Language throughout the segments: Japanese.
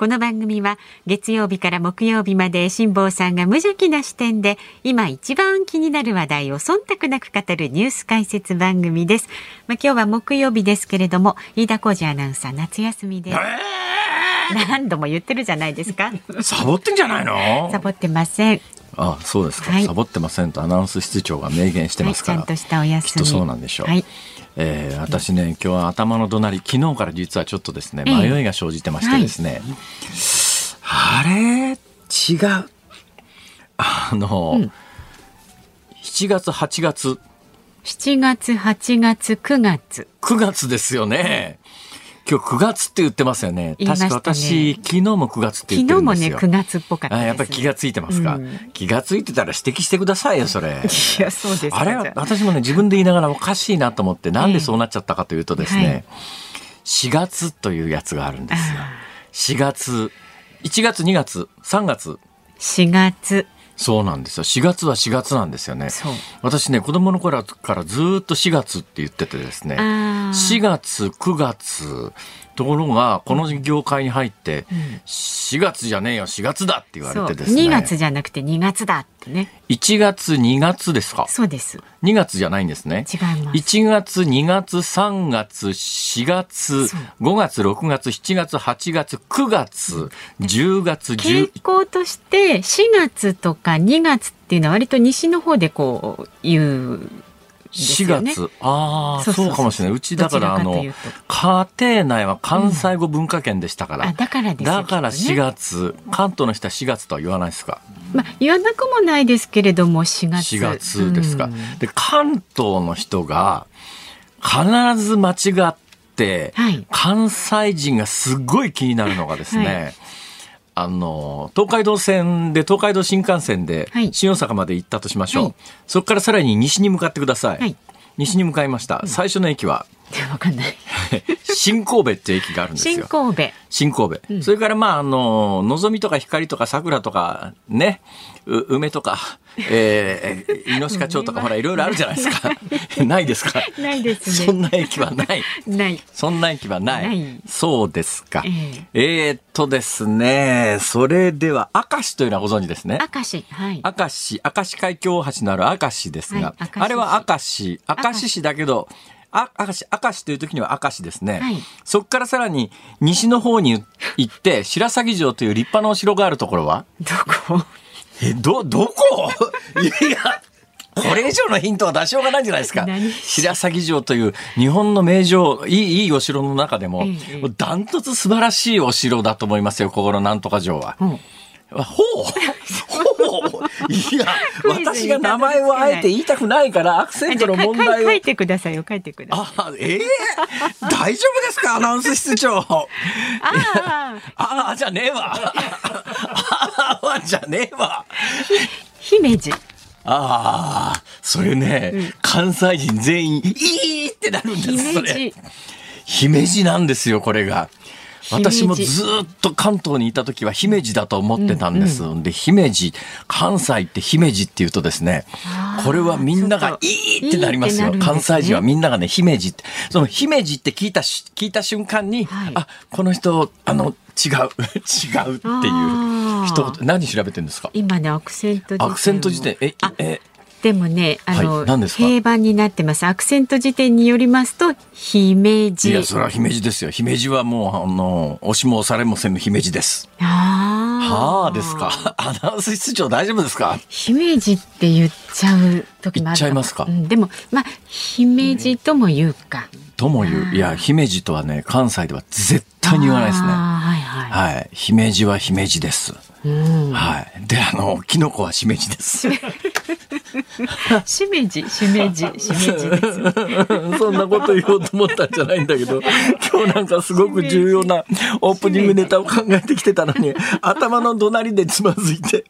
この番組は月曜日から木曜日まで辛坊さんが無邪気な視点で今一番気になる話題を忖度なく語るニュース解説番組です。まあ、今日は木曜日ですけれども、飯田浩二アナウンサー夏休みです。何度も言ってるじゃないですか。サボってんじゃないの？サボってません。あそうですか、はい。サボってませんとアナウンス室長が明言してますから、はい、ちゃんとしたお休み。きっとそうなんでしょう、はい。えー私ね今日は頭の怒鳴り昨日から実はちょっとですねええ。迷いが生じてましてですね、あれ？違う。あの、うん。7月8月。7月、8月、9月。9月ですよね今日9月って言ってますよね。ね。確か私昨日も9月って言昨日もね、ってるんですよ。9月っぽかったです。あやっぱり気がついてますか、うん。気がついてたら指摘してくださいよそれ。いや、そうですかあれは私もね自分で言いながらおかしいなと思って なんでそうなっちゃったかというとですね、はい。4月というやつがあるんですよ。あ4月1月2月3月。4月。そうなんですよ。4月は4月なんですよね。私ね子供の頃からずっと4月って言っててですね。あー。4月9月ところがこの業界に入ってん4月じゃねえよ4月だって言わ。れてですね2月じゃなくて2月だってね。1月2月ですか？そうです。2月じゃないんですね違います。1月、2月、3月、4月そう、5月、6月、7月、8月、9月、10月、10傾向として4月とか2月っていうのは割と西の方でこう言うんです4よね。月。ああ、そうかもしれない。うちだから、あの家庭内は関西語文化圏でしたから。あ、だからですよだから4きっとね月、関東の人は4月とは言わないですか。まあ、言わなくもないですけれども4月。4月ですか。うんで、関東の人が必ず間違って、はい関西人がすごい気になるのがですね、はいあの、東海道線で、東海道新幹線ではい、新大阪まで行ったとしましょう。はいそこからさらに西に向かってください。はい西に向かいました。最初の駅は、わかんない。新神戸って駅があるんです新よ。神戸。新神戸、うんそれからまああののぞみとか光とか桜とかねう梅とか、えー、猪鹿町とかほらいろいろあるじゃないですか。ないですか？ないですね。そんな駅はない。ない。そんな駅はない。ない。そうですか。ええ。ーっとですねそれでは明石というのはご存知ですね？明石。はい。明石明石海峡大橋のある明石ですが、はいあれは明石。明石市だけどあ明石明石という時には明石ですね、はい。そこからさらに西の方に行って白鷺城という立派なお城があるところは？どこ？えど どこ？いやこれ以上のヒントは出しようがないんじゃないですか。何？白鷺城という日本の名城いいいいお城の中でもダントツ素晴らしいお城だと思いますよここのなんとか城は。うん。ほう いや、私が名前をあえて言いたくないから、アクセントの問題を。書いてくださいよ、書いてください。あ、ええ 大丈夫ですかアナウンス室長？あ あ、ああ、じゃねえわ。ああ、じゃねえわ。姫路。ああ、それね、関西人全員、いいってなるんです、そ姫れ。路。姫路なんですよ、これが。私もずっと関東にいた時は姫路だと思ってたんです。で、姫路、関西って姫路っていうとですねこれはみんながいいってなりますよ。ね。関西人はみんながね、姫路って。その姫路って聞いたし、聞いた瞬間に、はい。あ、この人、あの、違う、違うっていう人、何調べてるんですか？今ね、アクセント辞典を。アクセント辞典、え、あえ、でもね、あの、はい平板になってます。アクセント辞典によりますと、姫い路。や、それは姫路ですよ。姫路はもう、あの、押しも押されもせぬ姫路です。ああ。はあですか？アナウンス室長大丈夫ですか？姫路って言っちゃう時もある言っちゃいますか？うん、でも、まあ、姫路とも言うか。とも言う。いや、姫路とはね、関西では絶対に言わないですね。はいはい。はい。姫路は姫路です。うん。はい。で、あの、キノコはしめじです。しめじ、しめじ、しめじです。そんなこと言おうと思ったんじゃないんだけど、今日なんかすごく重要なオープニングネタを考えてきてたのに、頭の隣でつまずいて、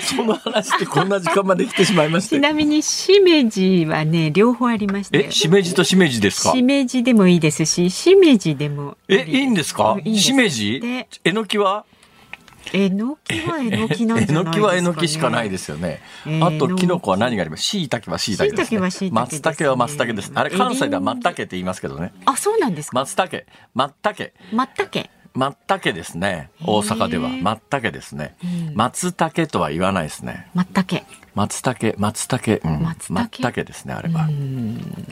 その話でこんな時間まで来てしまいましちて。なみにしめじはね、両方ありまして。え、しめじとしめじですか？しめじでもいいですし、しめじでもえ、いいんですか？いいんです。しめじ？でえのきは？えのきはえのきなんえじゃないですか、ね。のきはえのきしかないですよね。えーあと、きのこは何がありますしいたけはしいたけです、ね。椎茸は椎茸ですね松茸は松茸です。あれ、関西では松茸って言いますけどね。あ、そうなんですか。松茸、松茸。まったけ。松茸ですね。大阪では。松茸ですね。松茸とは言わないですね。まったけ。松茸、松茸松茸ですね、あれは。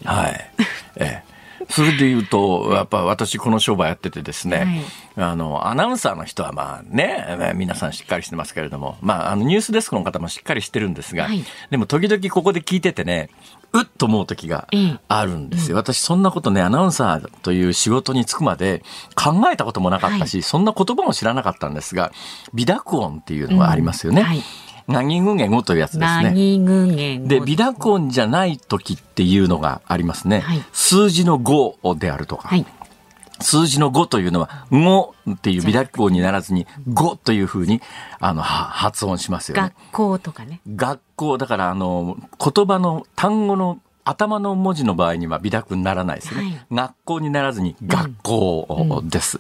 はい。ええ。それで言うと、やっぱ私この商売やっててですね、あの、アナウンサーの人はまあね、皆さんしっかりしてますけれども、まあ、あの、ニュースデスクの方もしっかりしてるんですが、はい。でも時々ここで聞いててね、うっと思う時がええ。あるんですよ。私そんなことね、アナウンサーという仕事に就くまで考えたこともなかったし、そんな言葉も知らなかったんですが、微濁音っていうのがありますよね。うん。はい何群言語というやつですね。何群言で、微濁音じゃない時っていうのがありますね。はい数字の5であるとか、はい。数字の5というのは、5っていう微濁音にならずに、5というふうに、あの、は発音しますよね学。校とかね。学校、だから、あの、言葉の単語の頭の文字の場合には微濁にならないですよね。はい。学校にならずに学校です。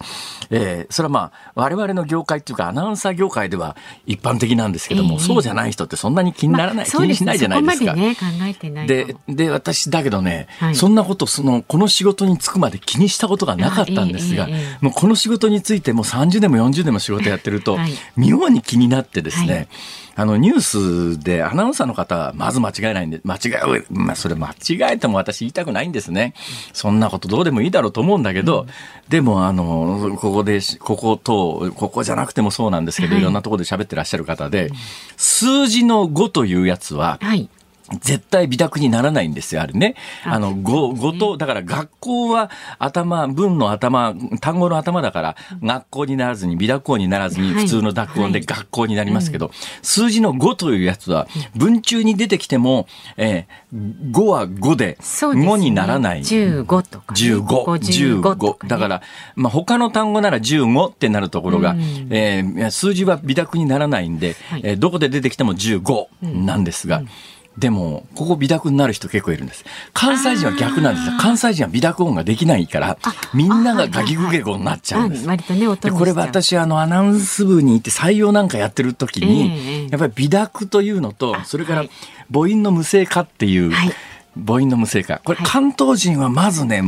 えーそれはまあ、我々の業界っていうか、アナウンサー業界では一般的なんですけども、ええ。そうじゃない人ってそんなに気にならない、まあ気にしないじゃないですか。そこまでね、考えてないかも。で、で、私、だけどね、はい。そんなこと、その、この仕事に就くまで気にしたことがなかったんですが、あええええもうこの仕事についてもう30年も40年も仕事やってると、はい。妙に気になってですね、はいあの、ニュースでアナウンサーの方はまず間違えないんで、間違え、まあ、それ間違えても私言いたくないんですね。そんなことどうでもいいだろうと思うんだけど、でも、あの、ここで、ここと、ここじゃなくてもそうなんですけど、はいいろんなところで喋ってらっしゃる方で、数字の5というやつは、はい。絶対微濁にならないんですよ、あれね。あの、語、語と、だから学校は頭、文の頭、単語の頭だから、学校にならずに、微濁音にならずに、はい普通の濁音ではい学校になりますけど、数字の5というやつは、文中に出てきても、えー、5は5で、そうですね。5にならない。15とか、ね。15、55とか、15。ね。だから、まあ、他の単語なら15ってなるところが、うんえー数字は微濁にならないんで、はいえーどこで出てきても15なんですが、でも、ここ微濁になる人結構いるんです。関西人は逆なんですよ。関西人は微濁音ができないから、みんながガギグゲゴになっちゃうんです。あ割とね、音でこれは私あのアナウンス部に行って採用なんかやってる時ええに、やっぱり微濁というのとそれからはい母音の無声化っていう、はい母音の無声化。これはい。関東人はまずね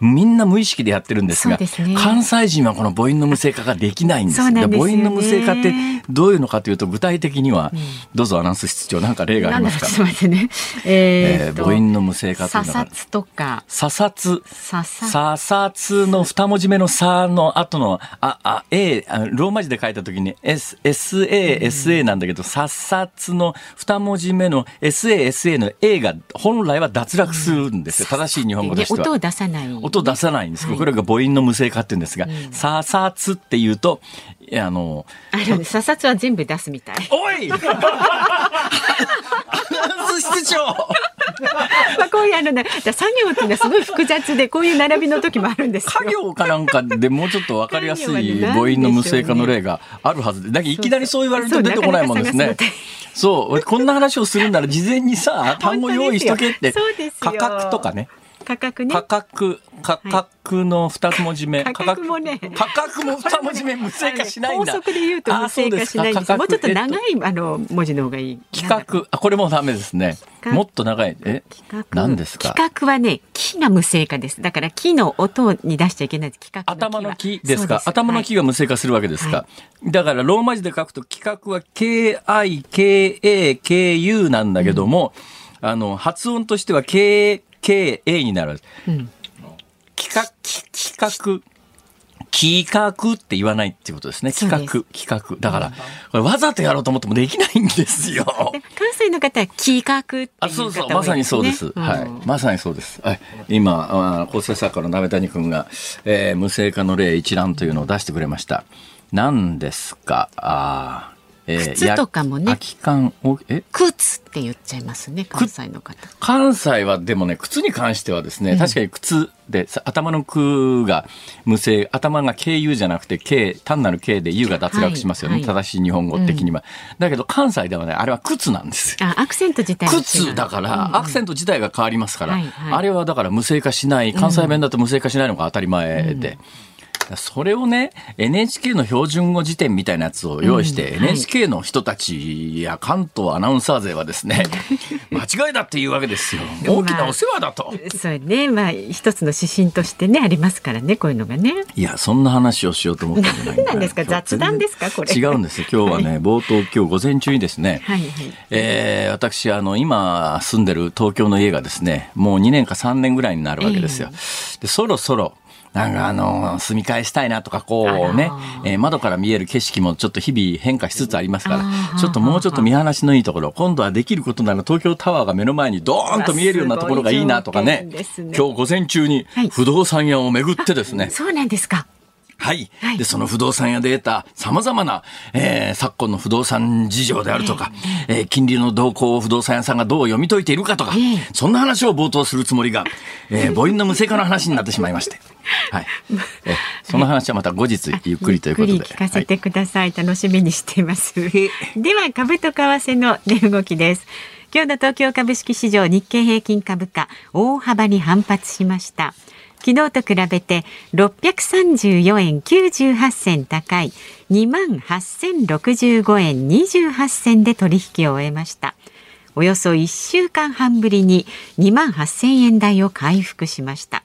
みんな無意識でやってるんですがね。関西人はこの母音の無声化ができないんですんね。母音の無声化ってどういうのかというと具体的には、どうぞアナウンス室長なんか例がありますかなんだちょ っと待ってね。えーえー母音の無声化というのとか、査察査察。査察の二文字目のさの後の、あ、あ、A、あローマ字で書いたときに S、SA、SA なんだけど、査察の二文字目の SA、SA の A が本来は脱落するんですよ。正しい日本語としては。で音を出さない。音出さないんですこれが母音の無声化って言うんですが、査察っていうと、あの、あのね、査察は全部出すみたい。おい 室長ま あこういうあのね、だから作業っていうのはすごい複雑で、こういう並びの時もあるんですよ。家業かなんかでもうちょっとわかりやすい母音の無声化の例があるはずで、だけどいきなりそう言われると出てこないもんですね。そうこんな話をするなら事前にさ、単語用意しとけって価格とかね、価格ね。価。格、価格の二つ文字目、価格もね。価格も二文字目無声化しないんだ。法則で言うと無声化しないんですあもうちょっと長えい、あの文字の方がいい。と企画、あ、これもダメですね。もっと長い。え？何ですか？企画はね、木が無声化です。だから木の音に出しちゃいけない。企画頭の木ですか？頭の木が無声化するわけですか、だからローマ字で書くと企画は KIKAKU なんだけども、あの発音としては KKA になる。うん企画、企画、企画って言わないっていうことですね。企画、企画。だから、これわざとやろうと思ってもできないんですよ。で関西の方は企画っていう方あ、そうそう、まさにそうです。ねはい。まさにそうです。はい。今、あ構成作家の鍋谷君が、えー無声化の例一覧というのを出してくれました。何ですか？あーえー靴とかもね。や空き缶をえ？靴って言っちゃいますね関西の方。関西はでもね靴に関してはですね、確かに靴でさ頭の「く」が無声頭が「経由」じゃなくて「経」単なる「経」で「U」が脱落しますよね、はいはい。正しい日本語的には、だけど関西ではねあれは靴なんです。よあアクセント自体靴だから、うん。アクセント自体が変わりますから、はいはい。あれはだから無声化しない関西弁だと無声化しないのが当たり前で。それをね NHK の標準語辞典みたいなやつを用意して、うんはい。NHK の人たちや関東アナウンサー勢はですね 間違いだっていうわけですよ。大きなお世話だと。そうね。まあ一つの指針としてねありますからねこういうのがね。いやそんな話をしようと思ったんじゃない何な。んですか？雑談ですかこれ？違うんですよ。今日はね冒頭今日午前中にですね、はいはい。えー私あの今住んでる東京の家がですねもう2年か3年ぐらいになるわけですよ。でそろそろなんかあの住み替えしたいなとかこうねえー窓から見える景色もちょっと日々変化しつつありますかあらーちょっともうちょっと見晴らしのいいところ今度はできることなら東京タワーが目の前にドーンと見えるようなところがいいなとかね。ね。今日午前中にはい。不動産屋を巡ってですね、そうなんですかはいはい。で、その不動産屋で得た様々な、えー昨今の不動産事情であるとか、えー金利の動向を不動産屋さんがどう読み解いているかとか、ええ。そんな話を冒頭するつもりが、えー 母音の無声化の話になってしまいまして。はい。えーその話はまた後日ゆっくりということで。ゆっくり聞かせてください、楽しみにしています。では株と為替の値動きです。今日の東京株式市場日経平均株価大幅に反発しました昨日と比べて634円98銭高い28,065円28銭で取引を終えましたおよそ1週間半ぶりに2万8000円台を回復しました。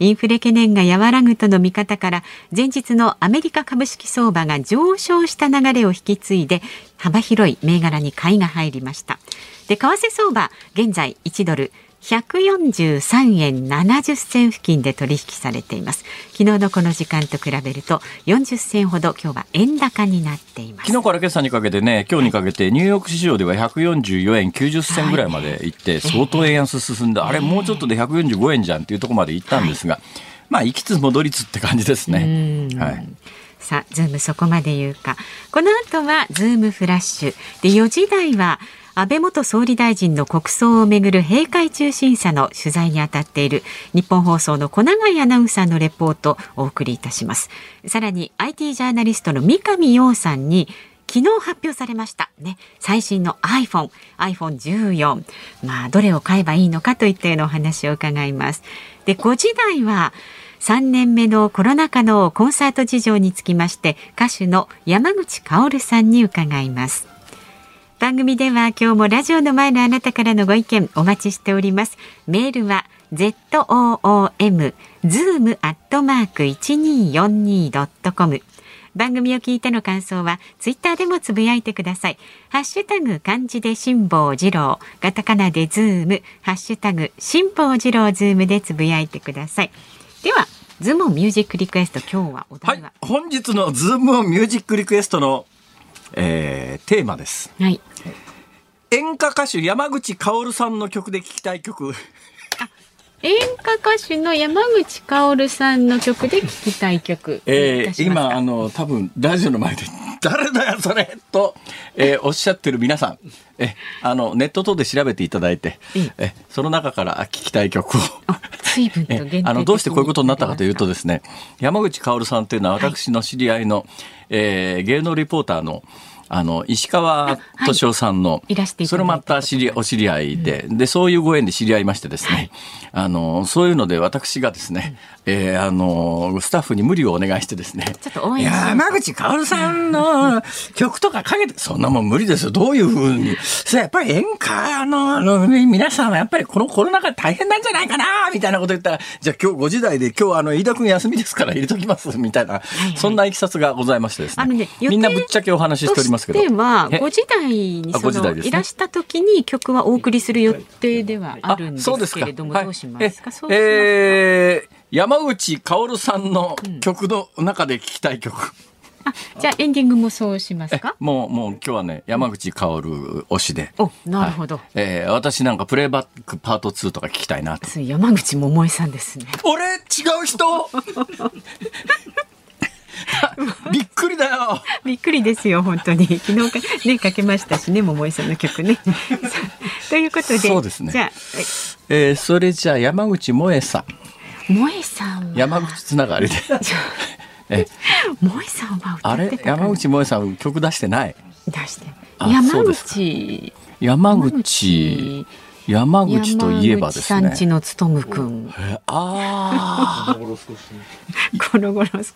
インフレ懸念が和らぐとの見方から前日のアメリカ株式相場が上昇した流れを引き継いで幅広い銘柄に買いが入りました。で、為替相場現在1ドル143円70銭付近で取引されています。昨日のこの時間と比べると40銭ほど今日は円高になっています。昨日から今朝にかけてね、今日にかけてニューヨーク市場では144円90銭ぐらいまで行って、相当円安進んで、あれもうちょっとで145円じゃんっていうところまで行ったんですが、まあ行きつ戻りつって感じですね。はい。さあ、ズームそこまで言うか。この後はズームフラッシュ。で、4時台は安倍元総理大臣の国葬をめぐる閉会中審査の取材に当たっているニッポン放送の小永井アナウンサーのレポートをお送りいたします。さらに IT ジャーナリストの三上洋さんに昨日発表されましたね最新の iPhone、iPhone14 まあどれを買えばいいのかといったようなお話を伺います。で5時台は3年目のコロナ禍のコンサート事情につきまして歌手の山口薫さんに伺います。番組では今日もラジオの前のあなたからのご意見お待ちしております。メールは z o o m zoom アットマーク一二四二ドットコム。番組を聞いての感想はツイッターでもつぶやいてください。ハッシュタグ漢字で辛坊治郎、カタカナでズーム、ハッシュタグ辛坊治郎ズームでつぶやいてください。では、ズームオンミュージックリクエスト今日はお題は？い、。本日のズームミュージックリクエストの、えーテーマです。はい。演歌歌手山口薫さんの曲で聴きたい曲。演歌歌手の山口薫さんの曲で聴きたい曲。えー今あの多分ラジオの前で 誰だよそれと、えー おっしゃってる皆さん。えあのネット等で調べていただいてええ。その中から聞きたい曲を。あ、随分と あのどうしてこういうことになったかというとですね山口薫さんというのは私の知り合いの、えー芸能リポーターのあの石川敏夫さんの、い。らしていそれまた知りお知り合いで、でそういうご縁で知り合いましてですね、あのそういうので私がですね、えーあのスタッフに無理をお願いしてですね。ちょっと応援山口薫さんの曲とかかけてそんなもん無理ですよ。どういうふうに。それやっぱり演歌のあの皆さんはやっぱりこのコロナ禍大変なんじゃないかなみたいなこと言ったらじゃあ今日5時台で今日あの飯田君休みですから入れときますみたいな、はいそんないきさつがございましてですね。あのねみんなぶっちゃけお話ししておりますけど。としてはえ？5時台にあそ5時台ですね。のいらした時に曲はお送りする予定ではあるんですけれどもはい。どうしますか？えそうしますか？えー山口薫さんの曲の中で聴きたい曲、あじゃあエンディングもそうしますえか？もうもう今日はね山口薫推しでおなるほど。はいえー私なんかプレイバックパート2とか聞きたいなと。山口百恵さんですね。俺違う人？びっくりだよ。びっくりですよ本当に昨日かねかけましたしね桃井さんの曲ね。ということでそうですねじゃあえー、それじゃあ山口萌えさん。萌えさんは山口つながりで。え、萌えさんは歌あれ？山口萌えさん曲出してない？出してあ山口山口。山口といえばですね山口。のつとむくんえああ、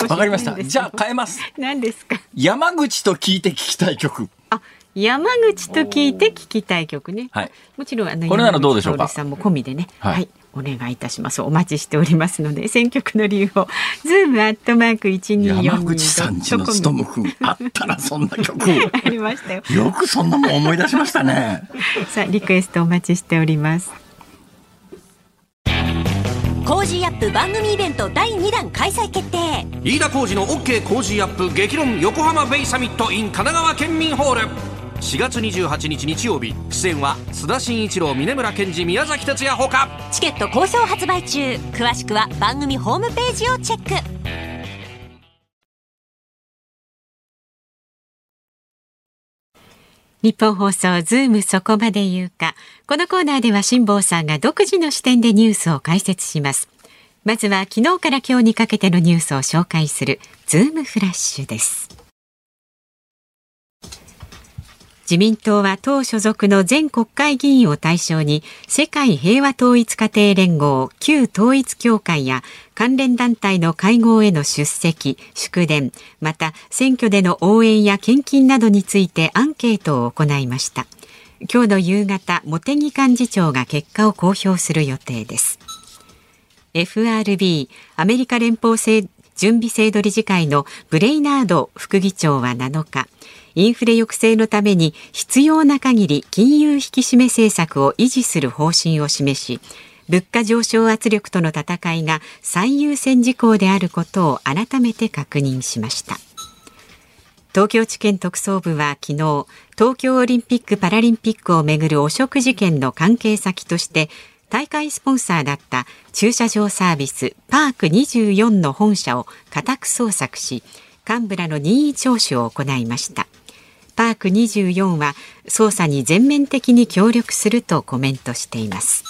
わかりました。じゃあ変えます。何ですか？山口と聞いて聞きたい曲。あ山口と聞いて聞きたい曲ね。はい。もちろんあのこれならどうでしょうか？山口さんも込みでね、ははいい、お願いいたします。お待ちしておりますので、選曲の理由をズームアットマーク一二四山口さんちのつとむくん。あったな、そんな曲。ありましたよ。よくそんなもん思い出しましたね。さあリクエストお待ちしております。Cozy up 番組イベント第2弾開催決定飯田浩司の OK 工事アップ激論横浜ベイサミット in 神奈川県民ホール4月28日日曜日出演は須田慎一郎峯村健司宮崎哲弥ほかチケット好評発売中詳しくは番組ホームページをチェックニッポン放送ズームそこまで言うか。このコーナーでは辛坊さんが独自の視点でニュースを解説します。まずは昨日から今日にかけてのニュースを紹介するズームフラッシュです。自民党は党所属の全国会議員を対象に世界平和統一家庭連合旧統一協会や関連団体の会合への出席祝電また選挙での応援や献金などについてアンケートを行いました。今日の夕方茂木幹事長が結果を公表する予定です。FRB アメリカ連邦制準備制度理事会のブレイナード副議長は7日インフレ抑制のために必要な限り金融引き締め政策を維持する方針を示し物価上昇圧力との戦いが最優先事項であることを改めて確認しました。東京地検特捜部は昨日東京オリンピック・パラリンピックをめぐる汚職事件の関係先として大会スポンサーだった駐車場サービスパーク24の本社を家宅捜索し幹部らの任意聴取を行いました。パーク24は捜査に全面的に協力するとコメントしています。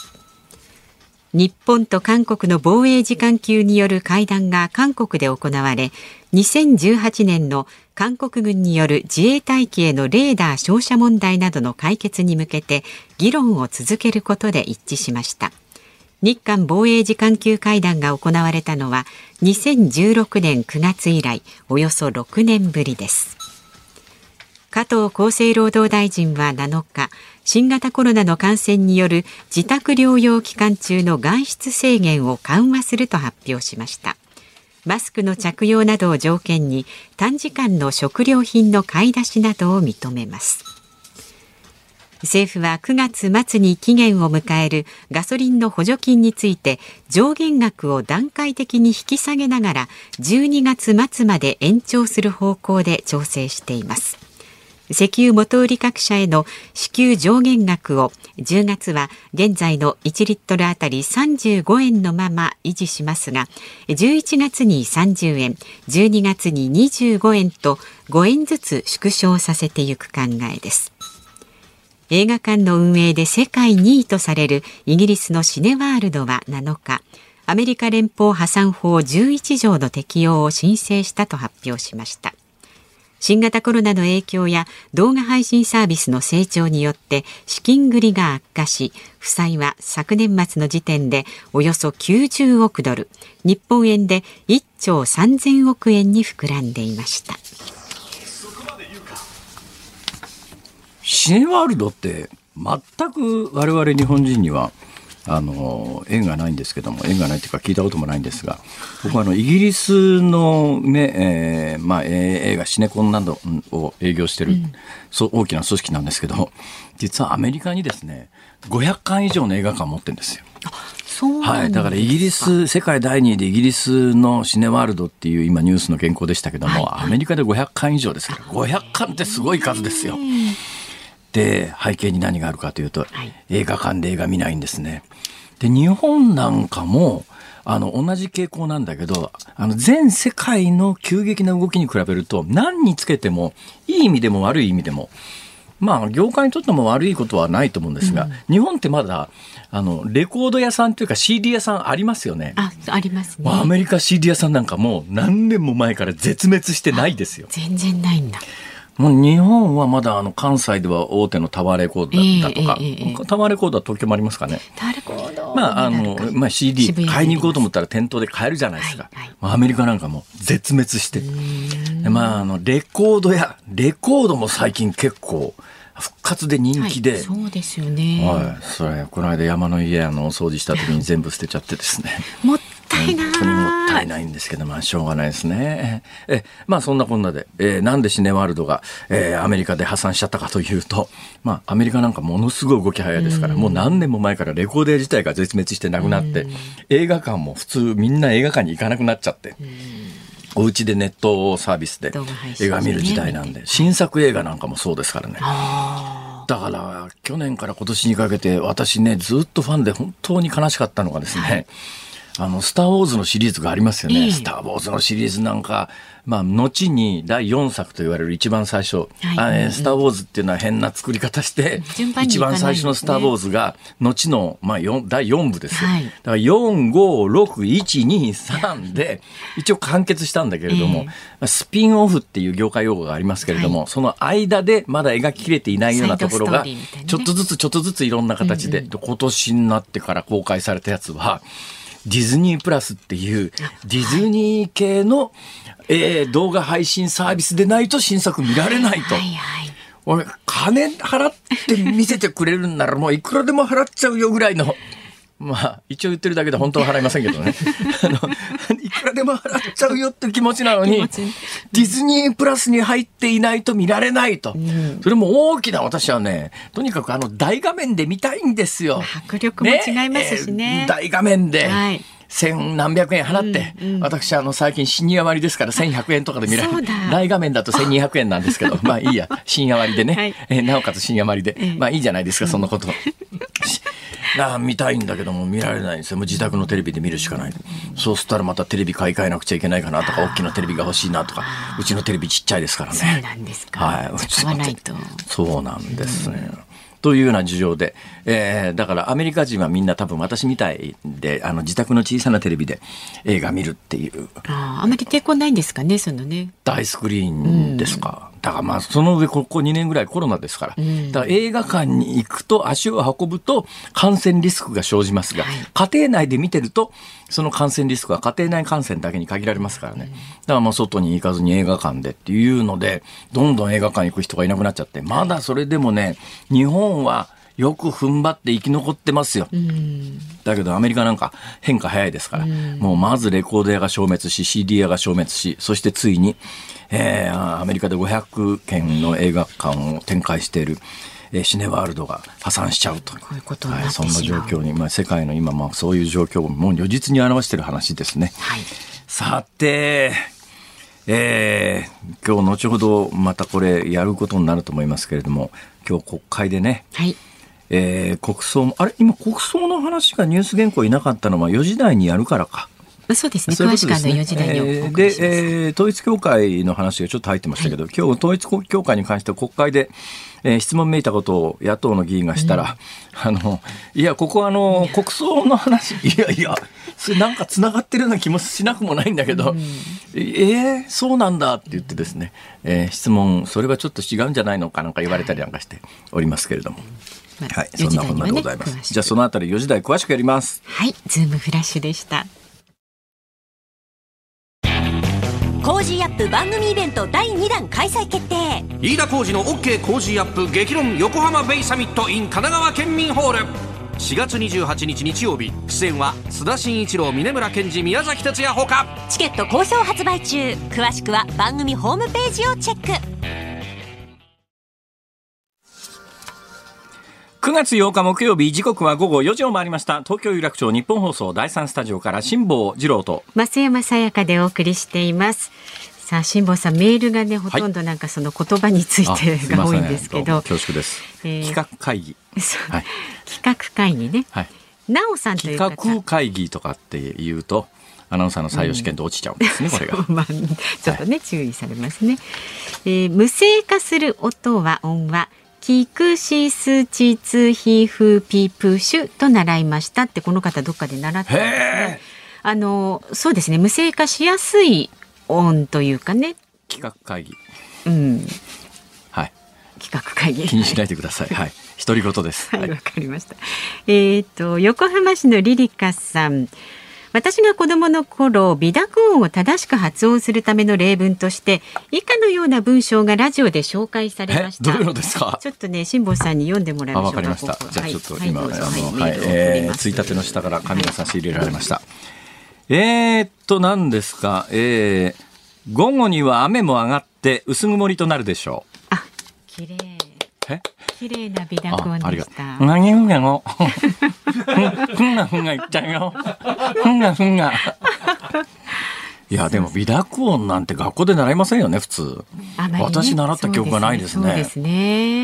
日本と韓国の防衛次官級による会談が韓国で行われ2018年の韓国軍による自衛隊機へのレーダー照射問題などの解決に向けて議論を続けることで一致しました。日韓防衛次官級会談が行われたのは2016年9月以来およそ6年ぶりです。加藤厚生労働大臣は7日新型コロナの感染による自宅療養期間中の外出制限を緩和すると発表しました。マスクの着用などを条件に短時間の食料品の買い出しなどを認めます。政府は9月末に期限を迎えるガソリンの補助金について上限額を段階的に引き下げながら12月末まで延長する方向で調整しています。石油元売り各社への支給上限額を10月は現在の1リットルあたり35円のまま維持しますが11月に30円12月に25円と5円ずつ縮小させていく考えです。映画館の運営で世界2位とされるイギリスのシネワールドは7日アメリカ連邦破産法11条の適用を申請したと発表しました。新型コロナの影響や動画配信サービスの成長によって資金繰りが悪化し負債は昨年末の時点でおよそ90億ドル。日本円で1兆3000億円に膨らんでいました。シネワールドって全く我々日本人にはあの縁がないんですけども縁がないというか聞いたこともないんですが僕はあのイギリスの、ねえーまあ、映画シネコンなどを営業してる、うん、そう大きな組織なんですけど実はアメリカにですね500館以上の映画館を持ってるんですよ。はい、だからイギリス世界第2位でイギリスのシネワールドっていう今ニュースの原稿でしたけども、はい、アメリカで500館以上ですから500館ってすごい数ですよ。で背景に何があるかというと、はい、映画館で映画見ないんですね。で日本なんかもあの、同じ傾向なんだけど、あの、全世界の急激な動きに比べると、何につけても、いい意味でも悪い意味でも、まあ、業界にとっても悪いことはないと思うんですが、日本ってまだ、あの、レコード屋さんというか CD 屋さんありますよね。あ、ありますね。まあアメリカ CD 屋さんなんかもう何年も前から絶滅してないですよ。全然ないんだ。もう日本はまだあの関西では大手のタワーレコードだったとか、ええええええタワーレコードは東京もありますかね。タレコード。まああの、まあ、CD 買いに行こうと思ったら店頭で買えるじゃないですか。はいはいまあアメリカなんかもう絶滅して。でまああのレコードやレコードも最近結構復活で人気で。はいそうですよね。はい、それこの間山の家あのお掃除した時に全部捨てちゃってですね。も ったいない。本当にもったいないんですけど、まあ、しょうがないですね。え、まあ、そんなこんなで、えーなんでシネワールドが、えーアメリカで破産しちゃったかというと、まあ、アメリカなんかものすごい動き早いですから、もう何年も前からレコーデー自体が絶滅してなくなって、映画館も普通みんな映画館に行かなくなっちゃって、お家でネットサービスで映画見る時代なんで、新作映画なんかもそうですからね。あだから、去年から今年にかけて、私ね、ずっとファンで本当に悲しかったのがですね、あの、スター・ウォーズのシリーズがありますよね。ええ。スター・ウォーズのシリーズなんか、まあ、後に第4作と言われる一番最初、はい。スター・ウォーズっていうのは変な作り方して、順番に一番最初のスター・ウォーズが、後の、まあ、4第4部ですよ。はい。だから4、5、6、1、2、3で、一応完結したんだけれども、スピンオフっていう業界用語がありますけれども、その間でまだ描ききれていないようなところサが、ちょっとずつちょっとずついろんな形で、で今年になってから公開されたやつは、ディズニープラスっていう、ディズニー系の、えー動画配信サービスでないと新作見られないと。はいはい。俺、金払って見せてくれるんならもういくらでも払っちゃうよぐらいの。まあ、一応言ってるだけで本当は払いませんけどね。あの、いくらでも払っちゃうよって気持ちなのに、ディズニープラスに入っていないと見られないと。それも大きな私はね、とにかくあの大画面で見たいんですよ。迫力も違いますしねえー大画面で。はい千何百円払って、私あの最近シニア割ですから1100円とかで見られる。大画面だと1200円なんですけど まあいいや。深夜割でね、はい。えーなおかつ深夜割で、ええ。まあいいじゃないですかそんなこと。なあ見たいんだけども見られないんですよ。もう自宅のテレビで見るしかない。そうしたらまたテレビ買い替えなくちゃいけないかなとか大きなテレビが欲しいなとか。うちのテレビちっちゃいですからね。そうなんですか。はい。うちの買わないと。そうなんですね。というような事情で、えーだからアメリカ人はみんな多分私みたいで、あの自宅の小さなテレビで映画見るっていうああ、あまり抵抗ないんですかね、そのね。大スクリーンですか。だからまあその上ここ2年ぐらいコロナですから。だから映画館に行くと足を運ぶと感染リスクが生じますが、家庭内で見てるとその感染リスクは家庭内感染だけに限られますからね。だからまあ外に行かずに映画館でっていうので、どんどん映画館行く人がいなくなっちゃって、まだそれでもね、日本はよく踏ん張って生き残ってますよ。だけどアメリカなんか変化早いですから、もうまずレコード屋が消滅し、CD 屋が消滅し、そしてついに、えーアメリカで500件の映画館を展開している、えーシネワールドが破産しちゃうと。こういうことになってはい、そんな状況に、まあ、世界の今、まあ、そういう状況をもう如実に表している話ですね。はい。さて、えー今日後ほどまたこれやることになると思いますけれども、今日国会でね、はい。えー国葬も、あれ？今国葬の話がニュース原稿いなかったのは4時台にやるからか。そうですね。詳しくあのことですね4時台におえー送りします。で、えー統一教会の話がちょっと入ってましたけど、今日統一教会に関して国会で、えー質問めいたことを野党の議員がしたら、あの、いや、ここはあの、国葬の話、いやいや、それなんか繋がってるような気もしなくもないんだけど、えーそうなんだって言ってですね、えー質問、それはちょっと違うんじゃないのかなんか言われたりなんかしておりますけれども。まあはい、そんなこんなでございます。じゃあそのあたり4時台詳しくやります。はい。ズームフラッシュでした。 Cozy up 番組イベント第2弾開催決定。飯田浩司の OK 工事アップ激論横浜ベイサミット in 神奈川県民ホール。4月28日日曜日。出演は須田慎一郎峯村健司宮崎哲弥ほか。チケット好評発売中。詳しくは番組ホームページをチェック9月8日木曜日時刻は午後4時を回りました。東京有楽町日本放送第三スタジオから辛坊治郎と。増山さやかでお送りしています。さあ辛坊さんメールがねほとんどなんかその言葉についてすいが多いんですけど、恐縮です、えー企画会議。はい。企画会議ね。はい。なおさんという企方。画会議とかって言うと、アナウンサーの採用試験で落ちちゃうんですね、これが。まあ、ちょっとね、注意されますね。えー無声化する音は音は。キクシスチツヒフピプシュと習いましたってこの方どっかで習ったんですね。あのそうですね無声化しやすい音というかね、企画会議。うん、はい。企画会議気にしないでください。はい。独り言です。はい、わかりました。えっ、と横浜市のリリカさん。私が子供の頃、微濁音を正しく発音するための例文として、以下のような文章がラジオで紹介されえまし、た。どういうのですか？ちょっとね、辛坊さんに読んでもらいあ、ましょうか。わかりましたじゃあちょっとはい今、はいあの、はいえー、ついたての下から紙が差し入れられました。えーっと、何ですか、えー、午後には雨も上がって薄曇りとなるでしょあ、綺麗。う。え？綺麗な美濁音、でした。何ふんがの。ふんがふんが言っちゃうよ。ふんがふんが。いや、でも微濁音なんて学校で習いませんよね、普通。ね私習った記憶がないですね。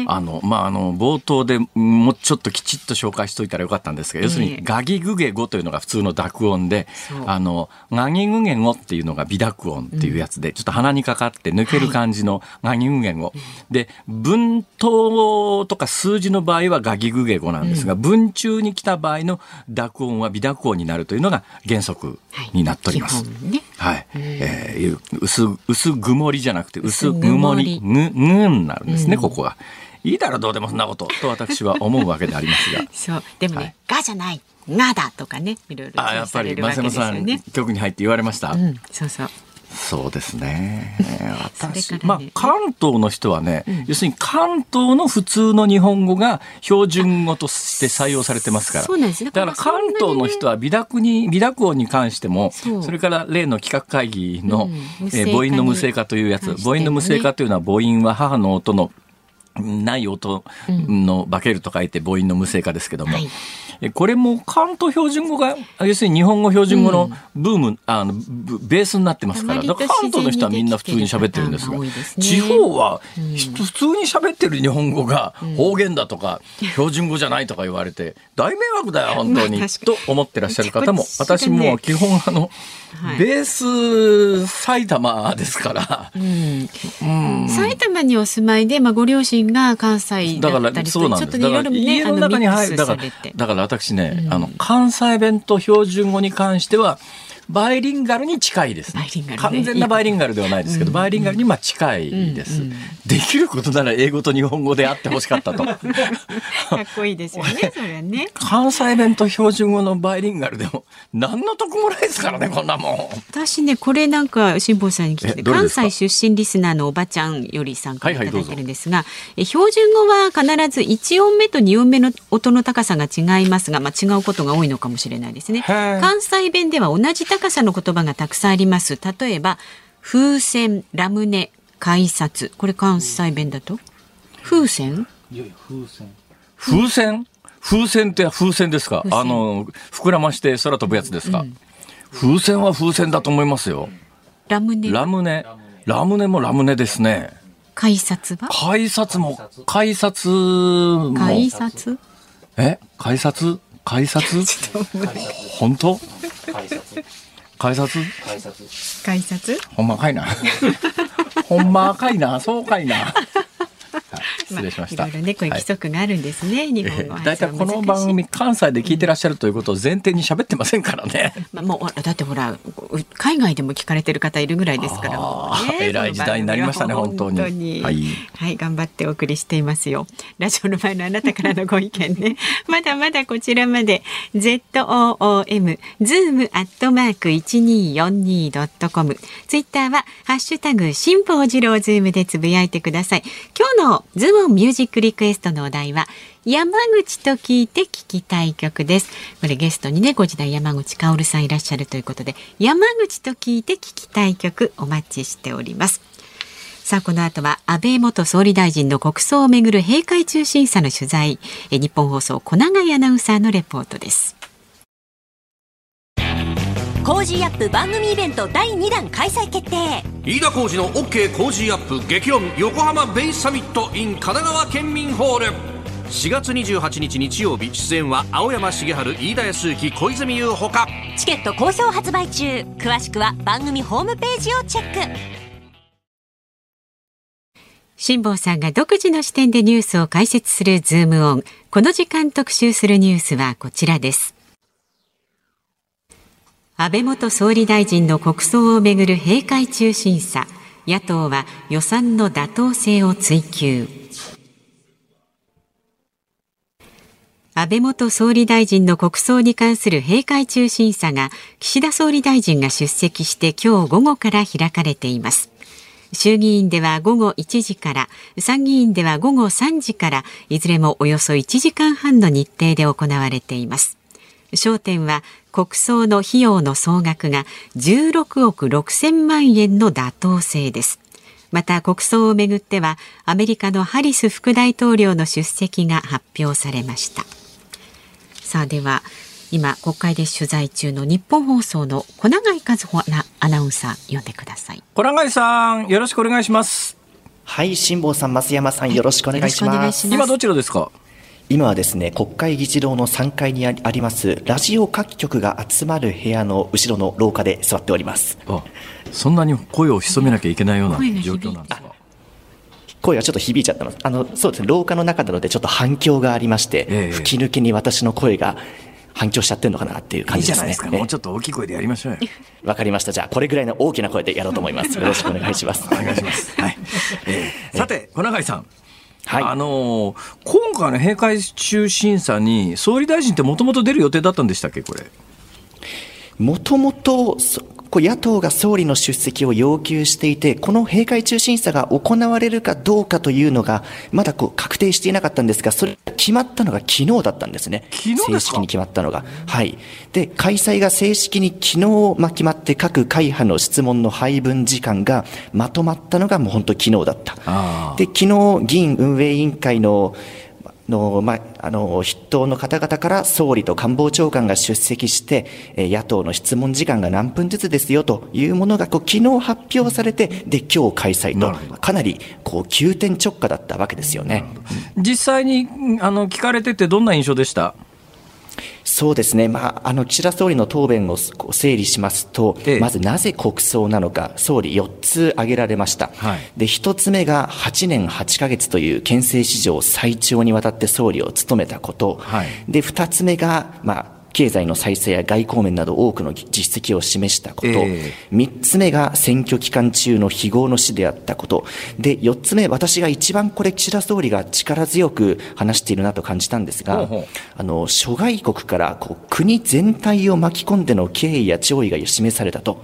あの、まあ、あの、冒頭でもうちょっときちっと紹介しといたらよかったんですが、要するええに、ガギグゲゴというのが普通の濁音であの、ガギグゲゴっていうのが微濁音っていうやつで、ちょっと鼻にかかって抜ける感じのガギグゲゴ。で、文頭とか数字の場合はガギグゲゴなんですが、文中に来た場合の濁音は微濁音になるというのが原則になっております。基本ね。はい。えー薄、薄曇りじゃなくて、薄薄曇り、曇りぐ、ぐになるんですね、ここが。いいだろ、どうでもそんなこと、と私は思うわけでありますが。そう。でもね、はいがじゃない、がだとかね、いろいろ注あ、やっぱり、増山さん、よね。局に入って言われました。うん、そうそう。そうですね。私、それからまあね、関東の人はね、要するに関東の普通の日本語が標準語として採用されてますから。そうなんです。ねだから関東の人は微濁に、微濁音に関しても、それから例の企画会議の、うん。無え母音の無声化というやつ、母音の無声化というのは母音は母の音のない音の化けると書いて母音の無声化ですけども、はい。えこれも関東標準語が要するに日本語標準語のブーム、あのブベースになってますから。だから関東の人はみんな普通に喋ってるんですがね。地方はひ普通に喋ってる日本語が方言だとか標準語じゃないとか言われて大迷惑だよ 本当にまあと思ってらっしゃる方も。私も基本あのはい。ベース埼玉ですから。うん。埼玉にお住まいで、まあ、ご両親が関西だからだったりとそうなんです。ちょっといろいろの中に入る。あだからのミックスされてだから私ね、あの関西弁と標準語に関してはバイリンガルに近いですね。バイリンガルね。完全なバイリンガルではないですけど、バイリンガルにまあ近いです、できることなら英語と日本語であってほしかったと。かっこいいですよねそれはね。関西弁と標準語のバイリンガルでも何の得もないですからねこんなもん。私ねこれなんか辛坊さんに聞いて関西出身リスナーのおばちゃんより参加いただいてるんですが、え標準語は必ず1音目と2音目の音の高さが違いますが、まあ、違うことが多いのかもしれないですね。関西弁では同じ高さの言葉がたくさんあります。例えば風船ラムネ改札。これ関西弁だと？風船？風船。風船？って風船ですか？風船。あの膨らまして空飛ぶやつですか、風船は風船だと思いますよ。ラムネ？ラムネ。ラムネもラムネですね。改札は？改札も改札も。改札？え？改札？改札？本当？改札改札？ほんまかいな。ほんまかいな。そうかいな、はい失礼しました、あいろいろねこういう規則があるんですね、日本語は。大体この番組関西で聞いてらっしゃるということを前提に喋ってませんからね。まあ、もうだってほらう海外でも聞かれてる方いるぐらいですからね。偉い時代になりましたねこの番組は本当に。ははい。い、はい、頑張ってお送りしていますよ。ラジオの前のあなたからのご意見ね。まだまだこちらまで ZOOM zoom アットマーク 1242.com ツイッターはハッシュタグ辛坊治郎ズームでつぶやいてください。今日のズボンミュージックリクエストのお題は山口と聞いて聞きたい曲です。これゲストにねご時代山口薫さんいらっしゃるということで山口と聞いて聞きたい曲お待ちしております。さあこの後は安倍元総理大臣の国葬をめぐる閉会中審査の取材。え日本放送小永アナウンサーのレポートです。Cozy up 番組イベント第2弾開催決定。飯田浩司の OK 工事アップ激論横浜ベイサミット in 神奈川県民ホール。4月28日日曜日出演は青山繁晴飯田泰之小泉悠ほか。チケット好評発売中。詳しくは番組ホームページをチェック。辛坊さんが独自の視点でニュースを解説するズームオン。この時間特集するニュースはこちらです。安倍元総理大臣の国葬をめぐる閉会中審査。野党は予算の妥当性を追及。安倍元総理大臣の国葬に関する閉会中審査が岸田総理大臣が出席して今日午後から開かれています。衆議院では午後1時から参議院では午後3時からいずれもおよそ1時間半の日程で行われています焦点は国葬の費用の総額が16億6000万円の妥当性です。また国葬をめぐってはアメリカのハリス副大統領の出席が発表されました。さあでは今国会で取材中の日本放送の小永井和穂アナウンサー読んでください。小永井さんよろしくお願いします。はい辛坊さん増山さんよろしくお願いします。今どちらですか？今はですね国会議事堂の3階にありますラジオ各局が集まる部屋の後ろの廊下で座っておりますあそんなに声を潜めなきゃいけないような状況なんですか？声がちょっと響いちゃったのあのそうですね廊下の中なのでちょっと反響がありまして、え吹き抜けに私の声が反響しちゃってるのかなっていう感じですね。いいすもうちょっと大きい声でやりましょうよ。わかりました。じゃあ、これぐらいの大きな声でやろうと思います。よろしくお願いします。お願いします。はい。えー、さて、小永井さん。はい、あのー、今回の閉会中審査に総理大臣ってもともと出る予定だったんでしたっけ、これ？もともとこう野党が総理の出席を要求していて、この閉会中審査が行われるかどうかというのが、まだこう確定していなかったんですが、それ決まったのが昨日だったんですね。昨日正式に決まったのが。はい。で、開催が正式に昨日、まあ、決まって各会派の質問の配分時間がまとまったのがもう本当昨日だった。で、昨日議員運営委員会のの、まあ、あの、筆頭の方々から総理と官房長官が出席して、え野党の質問時間が何分ずつですよというものが、こう、昨日発表されて、で、今日開催と、かなり、こう、急転直下だったわけですよね。実際に、あの、聞かれててどんな印象でした？そうですね、まあ、あの岸田総理の答弁を整理しますと、ええ、まずなぜ国葬なのか、総理4つ挙げられました、はい、で1つ目が8年8か月という憲政史上最長にわたって総理を務めたこと、はい、で2つ目が、まあ、経済の再生や外交面など多くの実績を示したこと、えー、3つ目が選挙期間中の非業の死であったこと、で、4つ目、私が一番これ、岸田総理が力強く話しているなと感じたんですが、ほうほうあの諸外国からこう国全体を巻き込んでの敬意や弔意が示されたと。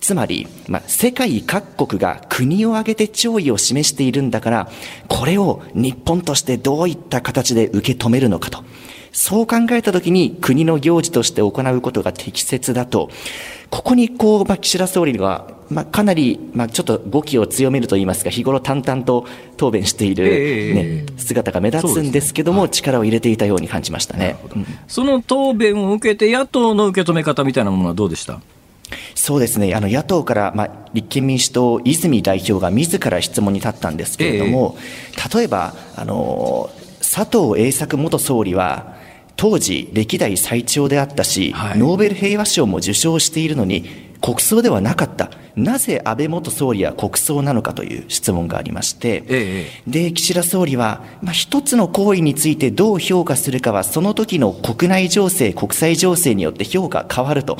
つまり、まあ、世界各国が国を挙げて弔意を示しているんだから、これを日本としてどういった形で受け止めるのかと。そう考えたときに国の行事として行うことが適切だと、ここにこう、まあ、岸田総理が、まあ、かなり、まあ、ちょっと語気を強めるといいますか、日頃淡々と答弁している、ね、えー、姿が目立つんですけども、ねはい、力を入れていたように感じましたね、うん、その答弁を受けて、野党の受け止め方みたいなものはどうでした？そうですね、あの野党から、まあ、立憲民主党、泉代表が自ら質問に立ったんですけれども、えー、例えばあの、佐藤栄作元総理は、当時歴代最長であったし、はい、ノーベル平和賞も受賞しているのに国葬ではなかった。なぜ安倍元総理は国葬なのかという質問がありまして、ええ、で岸田総理は、まあ、一つの行為についてどう評価するかはその時の国内情勢国際情勢によって評価変わると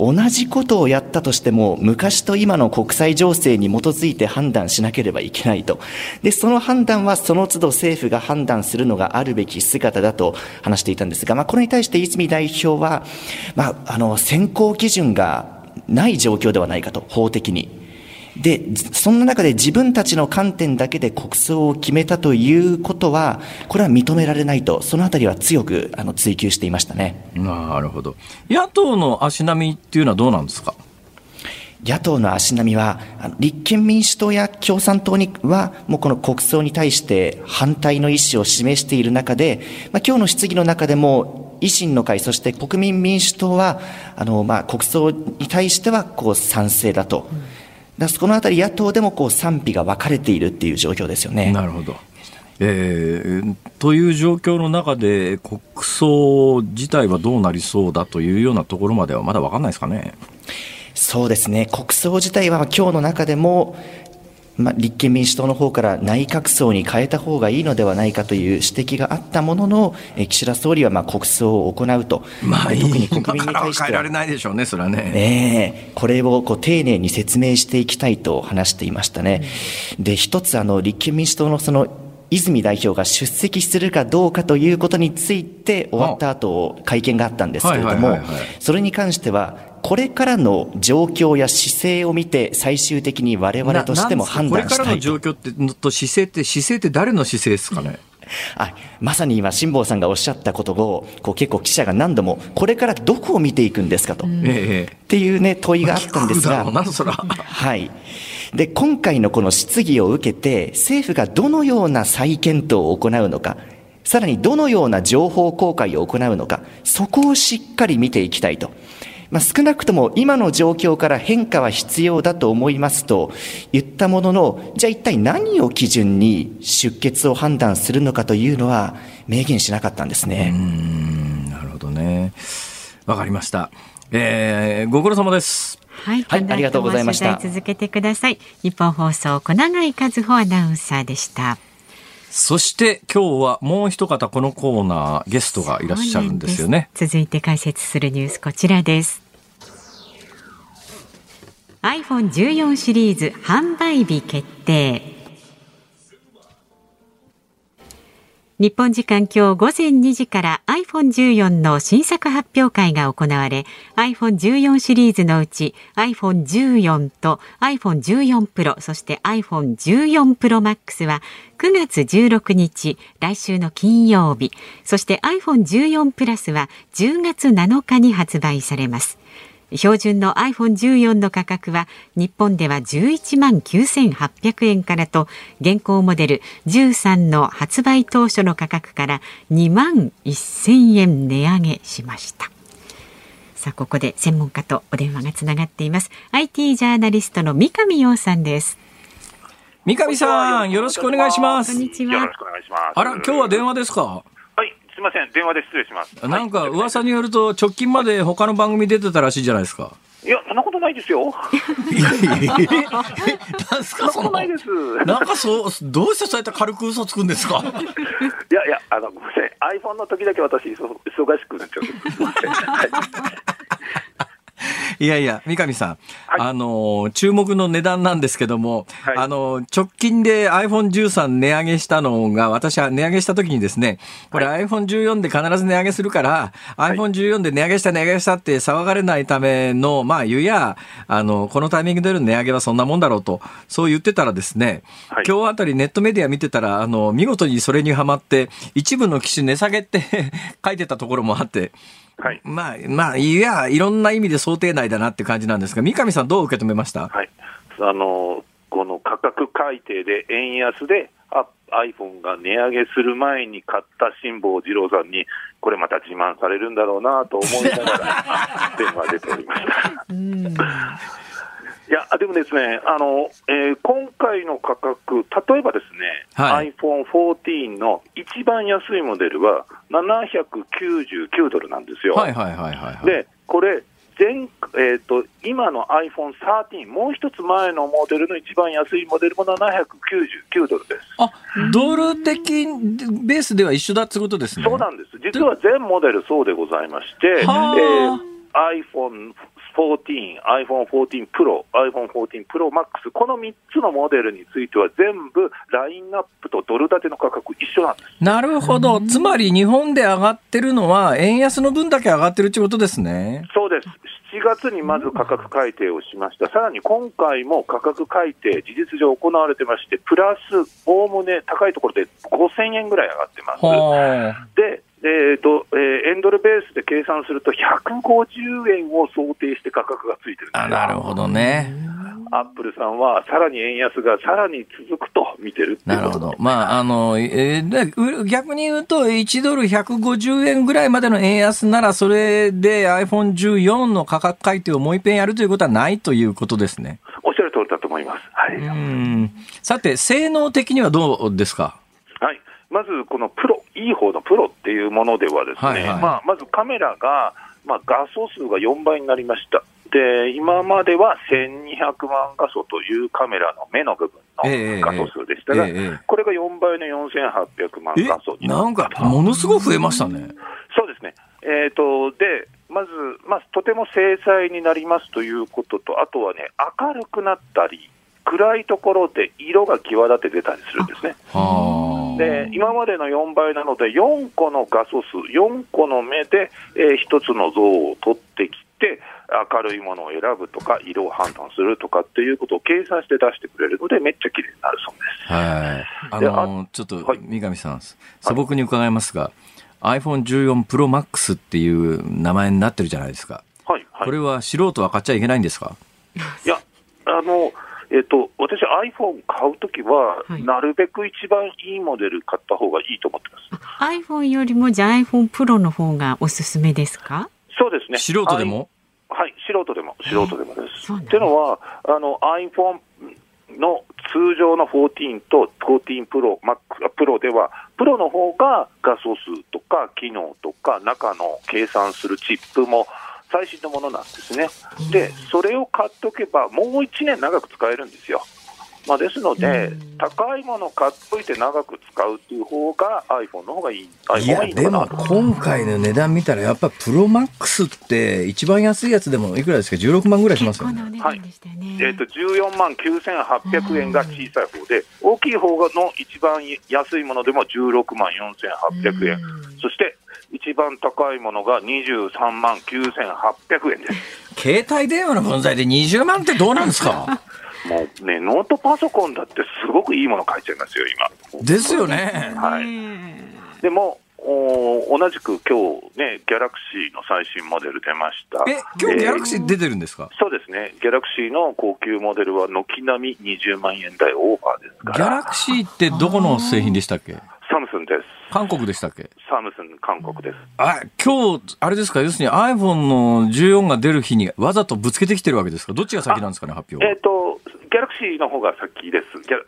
同じことをやったとしても、昔と今の国際情勢に基づいて判断しなければいけないと。で、その判断はその都度政府が判断するのがあるべき姿だと話していたんですが、まあ、これに対して泉代表は、まあ、あの、選考基準がない状況ではないかと、法的に。で、そんな中で自分たちの観点だけで国葬を決めたということは、これは認められないと、そのあたりは強くあの追及していましたね。なるほど。野党の足並みっていうのはどうなんですか？野党の足並みは、立憲民主党や共産党には、もうこの国葬に対して反対の意思を示している中で、まあ、今日の質疑の中でも、維新の会、そして国民民主党は、あの、まあ、国葬に対しては、こう、賛成だと。うんだそのあたり野党でもこう賛否が分かれているっていう状況ですよね。なるほど。えー、という状況の中で国葬自体はどうなりそうだというようなところまではまだ分かんないですかね。そうですね国葬自体は今日の中でもまあ、立憲民主党の方から内閣葬に変えた方がいいのではないかという指摘があったものの、え岸田総理はまあ国葬を行うと、まあ、特に国民に対しては、変えられないでしょうね、それはね。ねこれをこう丁寧に説明していきたいと話していましたね。で、一つあの立憲民主党のその泉代表が出席するかどうかということについて終わった後会見があったんですけれども、それに関してはこれからの状況や姿勢を見て、最終的にわれわれとしても判断したいこれからの状況ってと姿勢って、姿勢って誰の姿勢ですかね？あまさに今、辛坊さんがおっしゃったことをこう結構記者が何度もこれからどこを見ていくんですかと、うん、っていう、ね、問いがあったんですが、はい、で今回のこの質疑を受けて政府がどのような再検討を行うのかさらにどのような情報公開を行うのかそこをしっかり見ていきたいと。まあ、少なくとも今の状況から変化は必要だと思いますと言ったものの、じゃあ一体何を基準に出欠を判断するのかというのは明言しなかったんですね。うんなるほどね。わかりました。えー、ご苦労様です。はい、はい、ありがとうございました。続けてください。日本放送小永井和穂アナウンサーでした。そして今日はもう一方このコーナーゲストがいらっしゃるんですよね。続いて解説するニュースこちらです。iPhone14 シリーズ販売日決定。日本時間今日午前2時から iPhone14 の新作発表会が行われ iPhone14 シリーズのうち iPhone14 と iPhone14 Pro そして iPhone14 Pro Max は9月16日来週の金曜日そして iPhone14 Plus は10月7日に発売されます。標準の iPhone14 の価格は日本では11万9800円からと現行モデル13の発売当初の価格から2万1000円値上げしました。さあここで専門家とお電話がつながっています。IT ジャーナリストの三上洋さんです。三上さんよろしくお願いします。こんにちは。よろしくお願いします。あら今日は電話ですか？すみません、電話で失礼します。なんか噂によると、直近まで他の番組出てたらしいじゃないですか。いや、そんなことないですよ。なんすか、その。ないです。なんかそう、どうしてそうやって軽く嘘つくんですか？いやいや、あの、ごめんなさい。iPhone の時だけ私、忙しくなっちゃう。いやいや、三上さん、はい、あの、注目の値段なんですけども、はい、あの、直近で iPhone13 値上げしたのが、私は値上げした時にですね、これ iPhone14 で必ず値上げするから、はい、iPhone14 で値上げした、値上げしたって騒がれないための、まあ、言うや、あの、このタイミングでの値上げはそんなもんだろうと、そう言ってたらですね、今日あたりネットメディア見てたら、あの、見事にそれにはまって、一部の機種値下げって 書いてたところもあって、はい、まあ、まあ、いや、いろんな意味で想定内だなって感じなんですが、三上さん、どう受け止めました、はい、あのこの価格改定で円安で、あ iPhone が値上げする前に買った辛坊治郎さんに、これまた自慢されるんだろうなと思いながら、電話出ておりました。いや、でもですね、あの、えー、今回の価格、例えばですね、はい、iPhone14 の一番安いモデルは799ドルなんですよ。はいはいはいはい、はい、で、これ、前えーと、今の iPhone13、もう一つ前のモデルの一番安いモデルも799ドルです。あドル的ベースでは一緒だってことですね。そうなんです。実は全モデルそうでございまして、えー、iPhone 14、iPhone 14 Pro、iPhone 14 Pro Max、この3つのモデルについては全部ラインナップとドル建ての価格一緒なんです。なるほど。つまり日本で上がってるのは円安の分だけ上がってるってことですね。そうです。7月にまず価格改定をしました、さらに今回も価格改定、事実上行われてまして、プラス、おおむね高いところで5000円ぐらい上がってます。でえーとえー、エンドルベースで計算すると、150円を想定して価格がついてるあなるほどね。アップルさんは、さらに円安がさらに続くと見てるなるほど。まあ、あの、えー、逆に言うと、1ドル150円ぐらいまでの円安なら、それで iPhone14 の価格改定をもう一遍やるということはないということですね。おっしゃる通りだと思います。はい。うんさて、性能的にはどうですか？はい。まずこのプロ、いい方のプロっていうものではですね、はいはい、まあ、まずカメラが、まあ、画素数が4倍になりました。で、今までは1200万画素というカメラの目の部分の画素数でしたが、えーえー、これが4倍の4800万画素にななんか、ものすごく増えましたね。そうですね。えっ、ー、と、で、まず、まあ、とても精細になりますということと、あとはね、明るくなったり、暗いところで色が際立って出たりするんですね。で今までの4倍なので、4個の画素数、4個の目で、えー、1つの像を取ってきて、明るいものを選ぶとか、色を判断するとかっていうことを計算して出してくれるので、めっちゃ綺麗になるそうです。はいあのちょっと、三上さん、素朴に伺いますが、はい、iPhone14 Pro Max っていう名前になってるじゃないですか。はいはい、これは素人は買っちゃいけないんですか？いや、あの、えっと、私、iPhone 買うときは、はい、なるべく一番いいモデル買った方がいいと思ってます。iPhone よりも、じゃあ iPhone Pro の方がおすすめですか？そうですね。素人でも？はい、素人でも、素人でもです。っていうのは、あの iPhone の通常の14と14 Pro、Max、Pro では、プロの方が画素数とか機能とか、中の計算するチップも最新のものなんですね。で、それを買っとけば、もう1年長く使えるんですよ。まあ、ですので、高いもの買っといて長く使うっていう方が iPhone の方がいい。いや、でも今回の値段見たら、やっぱプロマックスって一番安いやつでもいくらですか、16万ぐらいしますよね。はい。えっ、ー、と、14万9800円が小さい方で、大きい方がの一番安いものでも16万4800円。そして一番高いものが23万9800円です。携帯電話の分際で20万ってどうなんですか？もうね、ノートパソコンだってすごくいいもの書いちゃいますよ、今。ですよね。はい。でも、お同じく今日ね、ギャラクシーの最新モデル出ました。え、今日ギャラクシー出てるんですか、えー、そうですね。ギャラクシーの高級モデルは軒並み20万円台オーバーですから。ギャラクシーってどこの製品でしたっけ？サムスンです。韓国でしたっけ？サムスン、韓国です。あ、今日、あれですか、要するに iPhone の14が出る日にわざとぶつけてきてるわけですか？どっちが先なんですかね、発表えっ、ー、と、ギャラクシーの方が先です。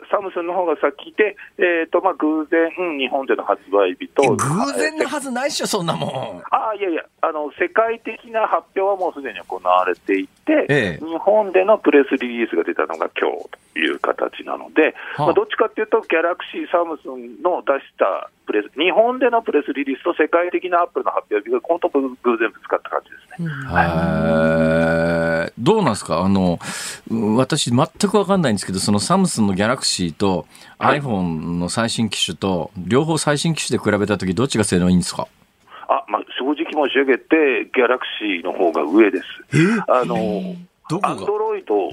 サムスンの方が先で、えっ、ー、と、まあ、偶然、日本での発売日と。偶然のはずないっしょ、そんなもん。あいやいや、あの、世界的な発表はもうすでに行われていて、ええ、日本でのプレスリリースが出たのが今日という形なので、はあ、まあ、どっちかっていうと、ギャラクシー、サムスンの出したプレス、日本でのプレスリリースと世界的なアップルの発表日が本当偶然ぶつかった感じですね。はい、どうなんですか？あの、私全くわかんないんですけど、そのサムスンのギャラクシーと iPhone の最新機種と、両方最新機種で比べたとき、どっちが性能いいんですか？あ、まあ、正直申し上げて、ギャラクシーの方が上です。あの、アンドロイド、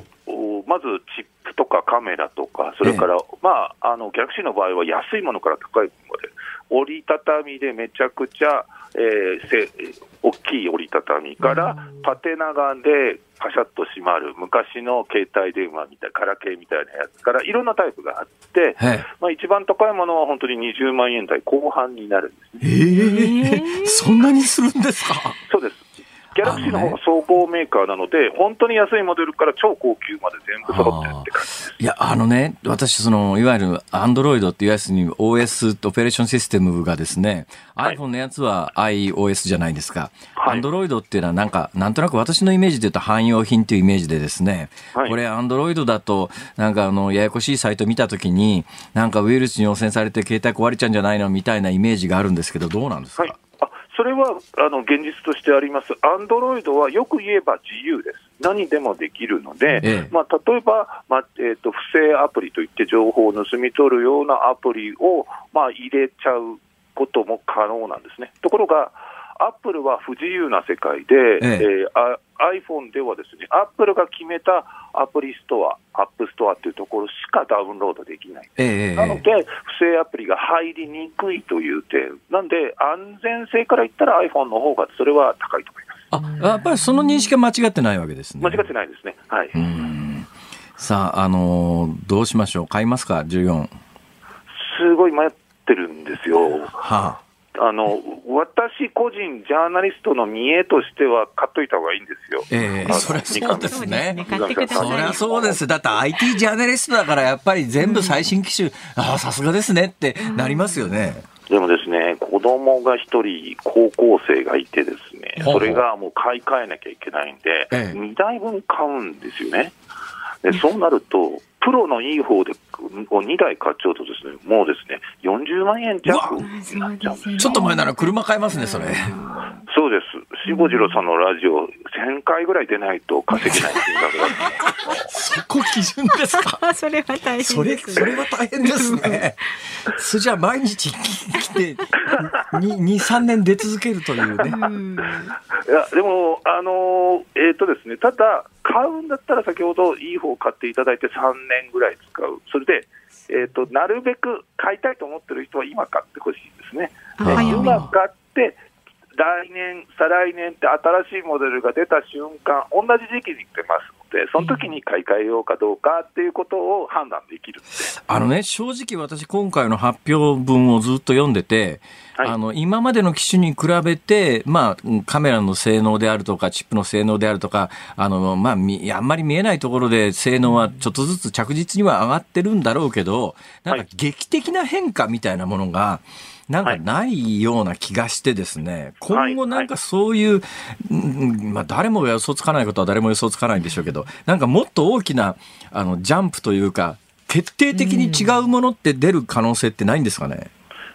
まずチップとかカメラとか、それから、まあ、あの、ギャラクシーの場合は安いものから高いものまで、折りたたみでめちゃくちゃ、えー、せ大きい折りたたみから、縦長でパシャッと閉まる、昔の携帯電話みたい、ガラケーみたいなやつから、いろんなタイプがあって、まあ、一番高いものは本当に20万円台後半になるんですね。えー、そんなにするんですか？そうです。ギャラクシーの方が総合メーカーなので、本当に安いモデルから超高級まで全部揃ってるって感じです。いや、あのね、私、その、いわゆるアンドロイドっていうやつに OS、オペレーションシステムがですね、はい、iPhone のやつは iOS じゃないですか。アンドロイドっていうのはなんか、なんとなく私のイメージで言うと汎用品っていうイメージでですね、はい、これアンドロイドだと、なんかあの、ややこしいサイト見たときに、なんかウイルスに汚染されて携帯壊れちゃうんじゃないのみたいなイメージがあるんですけど、どうなんですか、はいそれはあの現実としてあります、アンドロイドはよく言えば自由です、何でもできるので、ええ、まあ、例えば、まあえーと、不正アプリといって情報を盗み取るようなアプリを、まあ、入れちゃうことも可能なんですね。ところがアップルは不自由な世界で、えええー、iPhone ではですね、アップルが決めたアプリストア、アップストアっていうところしかダウンロードできない。えなので、不正アプリが入りにくいという点。なんで、安全性から言ったら iPhone の方がそれは高いと思います。あ、やっぱりその認識は間違ってないわけですね。間違ってないですね。はい。さあ、あのー、どうしましょう買いますか ?14。すごい迷ってるんですよ。はああの私個人、ジャーナリストの見栄としては、買っといた方がいいんですよ。ええそりゃそうですね。そりゃそうです。だって IT ジャーナリストだから、やっぱり全部最新機種、ああ、さすがですねってなりますよね。でもですね、子供が一人、高校生がいてですね、それがもう買い替えなきゃいけないんで、ええ2台分買うんですよね。でそうなると、プロのいい方でを2台買っちゃうとですね、もうですね、40万円弱になっちゃうんですよ。ちょっと前なら車買えますね、それ。そうです。しぼじろさんのラジオ、1000回ぐらい出ないと稼げない金額だ そこ基準ですか？あそれは大変です、それ、それは大変ですね。それじゃあ毎日来て、2、3年出続けるというね。いや、でも、あのーえっ、とですね、ただ、買うんだったら先ほどいい方を買っていただいて3年ぐらい使う。それで、えっ、と、なるべく買いたいと思ってる人は今買ってほしいですね。今買って、来年、再来年って新しいモデルが出た瞬間、同じ時期に出ますので、その時に買い替えようかどうかっていうことを判断できる。あのね、正直私今回の発表文をずっと読んでて、はいあの、今までの機種に比べて、まあ、うんカメラの性能であるとか、チップの性能であるとか、あの、まあ、みあんまり見えないところで性能はちょっとずつ着実には上がってるんだろうけど、なんかはい劇的な変化みたいなものが、なんかないような気がしてですね、今後なんかそういう、うんまあ誰もが予想つかないことは誰も予想つかないんでしょうけど、なんかもっと大きな、あの、ジャンプというか、決定的に違うものって出る可能性ってないんですかね？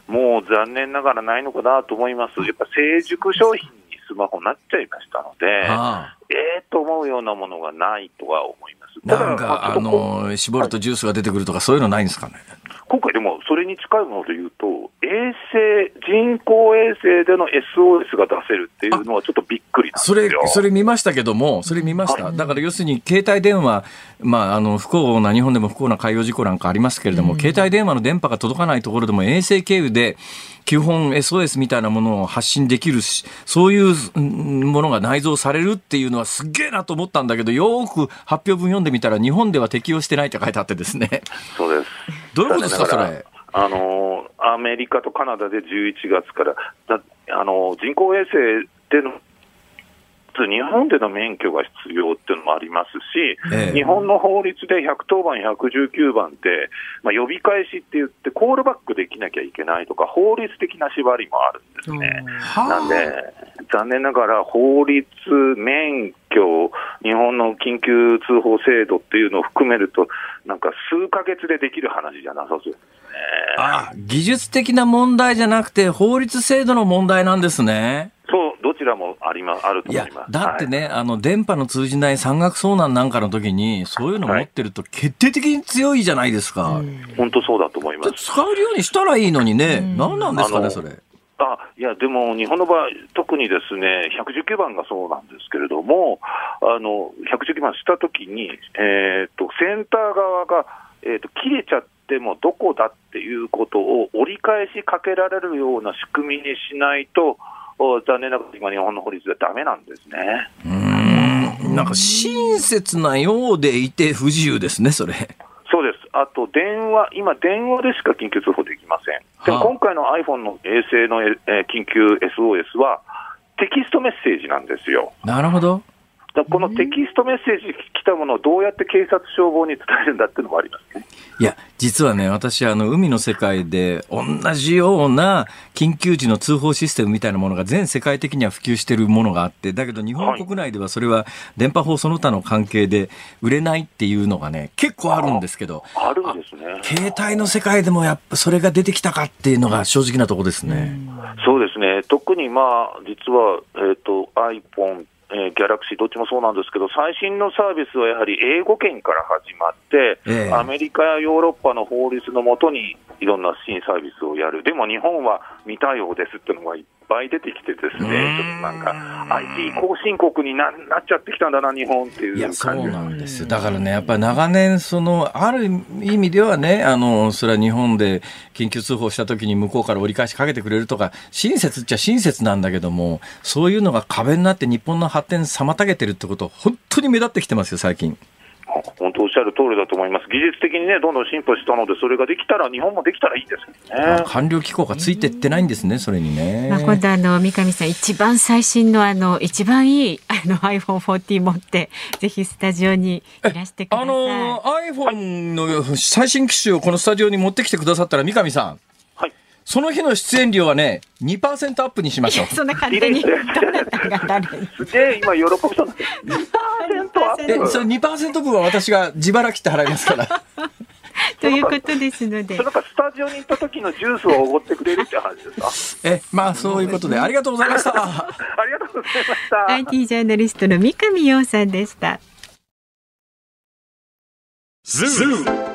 もう残念ながらないのかなと思います。やっぱ成熟商品にスマホになっちゃいましたので、あええと思うようなものがないとは思います。あなんか、あの、絞るとジュースが出てくるとかそういうのないんですかね？今回でもそれに近いもので言うと、衛星、人工衛星での SOS が出せるっていうのはちょっとびっくりそれよ。、それ見ましたけども、それ見ました。だから要するに、携帯電話、まあ、あの、不幸な、日本でも不幸な海洋事故なんかありますけれども、携帯電話の電波が届かないところでも衛星経由で、基本 SOS みたいなものを発信できるし、そういううんものが内蔵されるっていうのはすっげえなと思ったんだけど、よーく発表文読んでみたら、日本では適用してないって書いてあってですね。そうです。どういうことですか、それ？らあのーアメリカとカナダで11月から、だあのー人工衛星での日本での免許が必要っていうのもありますし、ええ日本の法律で110番、119番って、まあ、呼び返しって言って、コールバックできなきゃいけないとか、法律的な縛りもあるんですね。なんで、残念ながら法律、免許、日本の緊急通報制度っていうのを含めると、なんか数ヶ月でできる話じゃなさそうですね。あ技術的な問題じゃなくて、法律制度の問題なんですね。そう、どちらもありまあると思います。、だってね、あの、電波の通じない山岳遭難なんかの時に、そういうの持ってると決定的に強いじゃないですか。はい、本当そうだと思います。使えるようにしたらいいのにね。何なんですかね、それ。あいや、でも日本の場合、特にですね、119番がそうなんですけれども、あの119番したときに、えーと、センター側が、えーと、切れちゃってもどこだっていうことを折り返しかけられるような仕組みにしないと、お残念ながら今、日本の法律ではダメなんですね。うーん。なんか親切なようでいて不自由ですね、それ。そうです。あと、電話、今、電話でしか緊急通報できません。でもはあ今回の iPhone の衛星の、えー緊急 SOS は、テキストメッセージなんですよ。なるほど。このテキストメッセージ来たものをどうやって警察、消防に伝えるんだっていうのもありますね。いや、実はね、私、あの、海の世界で、同じような緊急時の通報システムみたいなものが全世界的には普及しているものがあって、だけど日本国内ではそれは電波法その他の関係で売れないっていうのがね、結構あるんですけど、あるんですね。携帯の世界でもやっぱそれが出てきたかっていうのが正直なところですね。そうですね。特にまあ、実は、えっ、と、iPhone、えー、ギャラクシーどっちもそうなんですけど、最新のサービスはやはり英語圏から始まって、ええアメリカやヨーロッパの法律のもとにいろんな新サービスをやる。でも日本は未対応ですっていうのがいっぱい出てきてですね、ちょっとなんか IT 後進国にななっちゃってきたんだな、日本っていういや、そう感じなんですよ。だからね、やっぱり長年、その、ある意味ではね、あの、それは日本で緊急通報した時に向こうから折り返しかけてくれるとか、親切っちゃ親切なんだけども、そういうのが壁になって日本の発展妨げてるってこと、本当に目立ってきてますよ、最近。本当おっしゃる通りだと思います。技術的にね、どんどん進歩したので、それができたら、日本もできたらいいですけどね。官僚機構がついてってないんですね、それにね。まあ、今度あの、三上さん、一番最新のあの、一番いいあの iPhone14 持って、ぜひスタジオにいらしてください。あの、iPhone の最新機種をこのスタジオに持ってきてくださったら、三上さん。その日の出演料はね、2%アップにしましょう。そんな簡単に。どなたが誰すげえ、今喜びそうな。2%アップそれ2%分は私が自腹切って払いますから。ということですので。なんかスタジオに行った時のジュースをおごってくれるって話ですか？え、まあそういうことで、ありがとうございました。ありがとうございました。IT ジャーナリストの三上洋さんでした。ズー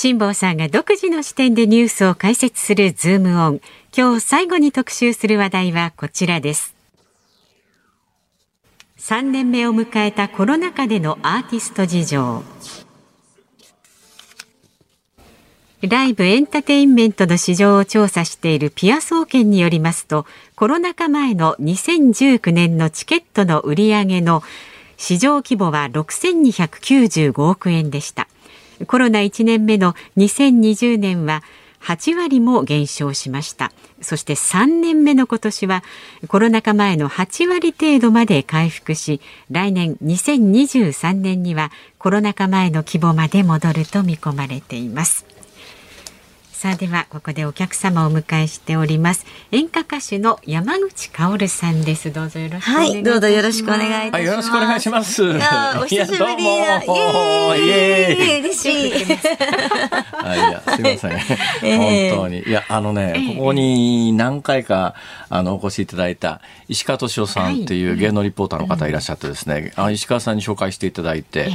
辛坊さんが独自の視点でニュースを解説するズームオン。今日最後に特集する話題はこちらです。3年目を迎えたコロナ禍でのアーティスト事情。ライブエンターテインメントの市場を調査しているピア総研によりますと、コロナ禍前の2019年のチケットの売り上げの市場規模は6295億円でした。コロナ1年目の2020年は8割も減少しました。そして3年目の今年はコロナ禍前の8割程度まで回復し来年2023年にはコロナ禍前の規模まで戻ると見込まれています。さあではここでお客様をお迎えしております。演歌歌手の山口薫さんです。どうぞよろしくはいどうぞよろしくお願いいたします、よろしくお願いします。いやお久しぶりだ。イエーイ。嬉しい。はいいやすみません、えー、本当に。いやあのね、ここに何回かあのお越しいただいた石川敏夫さんっていう芸能リポーターの方いらっしゃってですね、あ石川さんに紹介していただいて、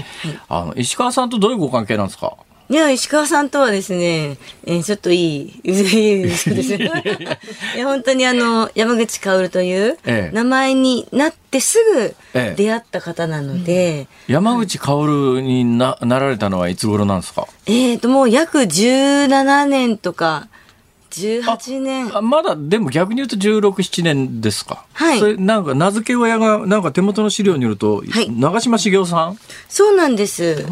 あの石川さんとどういうご関係なんですか？いや、石川さんとはですね、えー、ちょっといい、いいですいや、本当にあの、山口薫という名前になってすぐ出会った方なので。ええ、山口薫にななられたのはいつ頃なんですかえっ、と、もう約17年とか、18年。あまだでも逆に言うと1617年ですか。はい。それなんか名付け親がなんか手元の資料によると、はい、長嶋茂雄さん？そうなんです。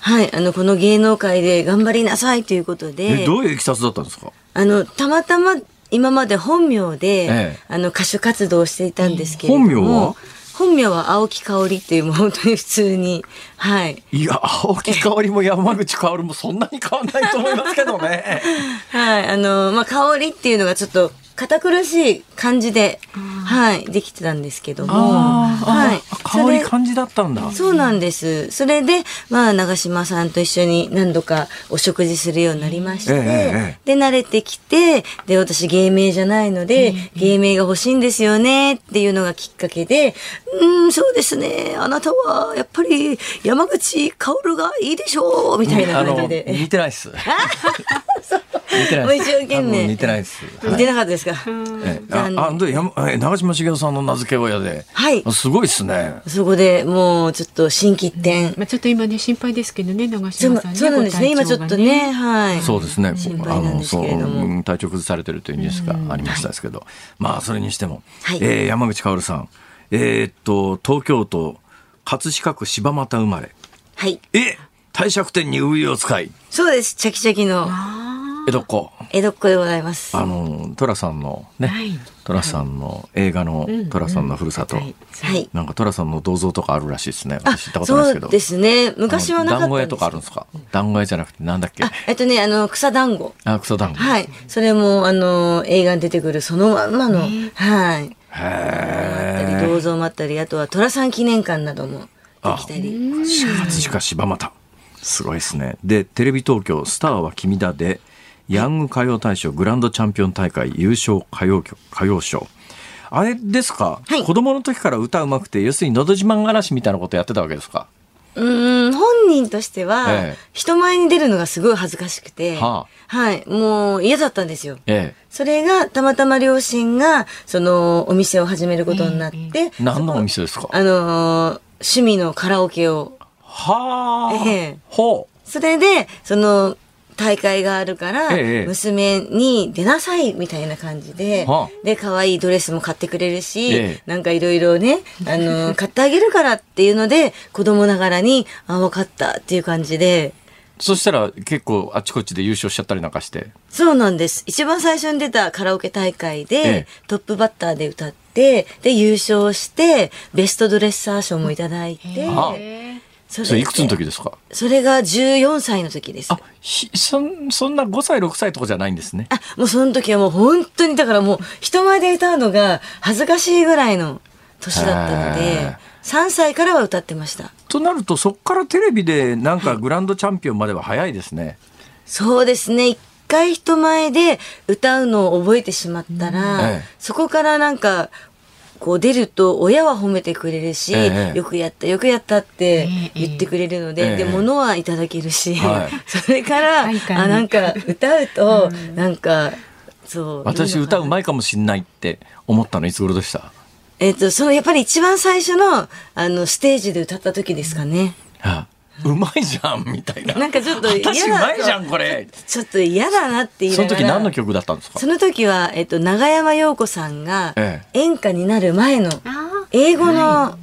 はい。あのこの芸能界で頑張りなさいということで。どういういきさつだったんですか？あのたまたま今まで本名で、ええ、あの歌手活動をしていたんですけれども、本名は？本名は青木香織っていうもう本当に普通に。はい。いや青木香織も山口香織もそんなに変わんないと思いますけどね。はい。あのまあ香織っていうのがちょっと堅苦しい感じで、はい、できてたんですけども、はい、香り感じだったんだ。そうなんです。それで、まあ、長嶋さんと一緒に何度かお食事するようになりまして、えー、で、慣れてきて、で、私芸名じゃないので、芸名が欲しいんですよねっていうのがきっかけで、うん、そうですね、あなたはやっぱり山口薫がいいでしょうみたいな感じで。似てないっす。似てない一生懸命。似てないです。似てなかったですか？えあ、あ、で、やえ長嶋茂雄さんの名付け親で。はい。すごいですね。そこでもうちょっと心機一転。まあちょっと今ね心配ですけどね長嶋さんね。そうなんですね。今ちょっとね、はい。そうですね。心配なんですけれども。体調崩されてるというニュースがありましたですけど、まあそれにしても、え山口薫さん、えっと東京都葛飾区柴又生まれ。はい。え帝釈天にウイを使い。そうです。チャキチャキの江戸っ子。江戸っ子でございます。あの、寅さんのね、寅さんの映画の寅さんのふるさと。はい。なんか寅さんの銅像とかあるらしいですね。あ、私知ったことないですけど。そうですね。昔はなかったんです団子屋とかあるんですか？団子屋じゃなくてなんだっけ？あ、えっとね、あの、草団子。あ、クソ団子。はい。それも、あの、映画に出てくるそのまんまの、はい。あったり、銅像もあったり、あとは寅さん記念館などもできたり。葛飾柴又。すごいですね。で、テレビ東京、スターは君だで、ヤング歌謡大賞グランドチャンピオン大会優勝歌謡曲、歌謡賞。あれですか、はい子供の時から歌うまくて、要するにのど自慢嵐みたいなことやってたわけですか？うーん、本人としては、ええ人前に出るのがすごい恥ずかしくて、ははい。もう嫌だったんですよ。えそれが、たまたま両親が、その、お店を始めることになって、え。何のお店ですか？あのー趣味のカラオケを。はあ、ええほう。それで、その、大会があるから、ええ。娘に出なさいみたいな感じで、はあ。で、可愛いドレスも買ってくれるし、ええ。なんかいろいろね、あの、買ってあげるからっていうので、子供ながらに、あ、わかったっていう感じで、そしたら結構あちこちで優勝しちゃったりなんかして。そうなんです。一番最初に出たカラオケ大会で、ええ。トップバッターで歌って、で、優勝して、ベストドレッサー賞もいただいて、あそそれいくつの時ですか？それが14歳の時です。あ、ひそん、そんな5歳、6歳とかじゃないんですね。あ、もうその時はもう本当に、だからもう人前で歌うのが恥ずかしいぐらいの年だったのへでー、3歳からは歌ってました。となると、そこからテレビでなんかグランドチャンピオンまでは早いですね。そうですね。一回人前で歌うのを覚えてしまったら、ええそこからなんか、こう出ると親は褒めてくれるし、ええ。よくやったよくやったって言ってくれるので、ええ。で物はいただけるし、はい。それから、快感。にあなんか歌うと、なんかそう私歌うまいかもしんないって思ったのいつ頃でした？えっ、とそのやっぱり一番最初のあのステージで歌った時ですかね。はあうまいじゃんみたいな。なんかちょっと嫌だ私うまいじゃんこれ。ちょっと嫌だなって言いそながら。の時何の曲だったんですか？その時は、えっと、長山洋子さんがえ演歌になる前の英語の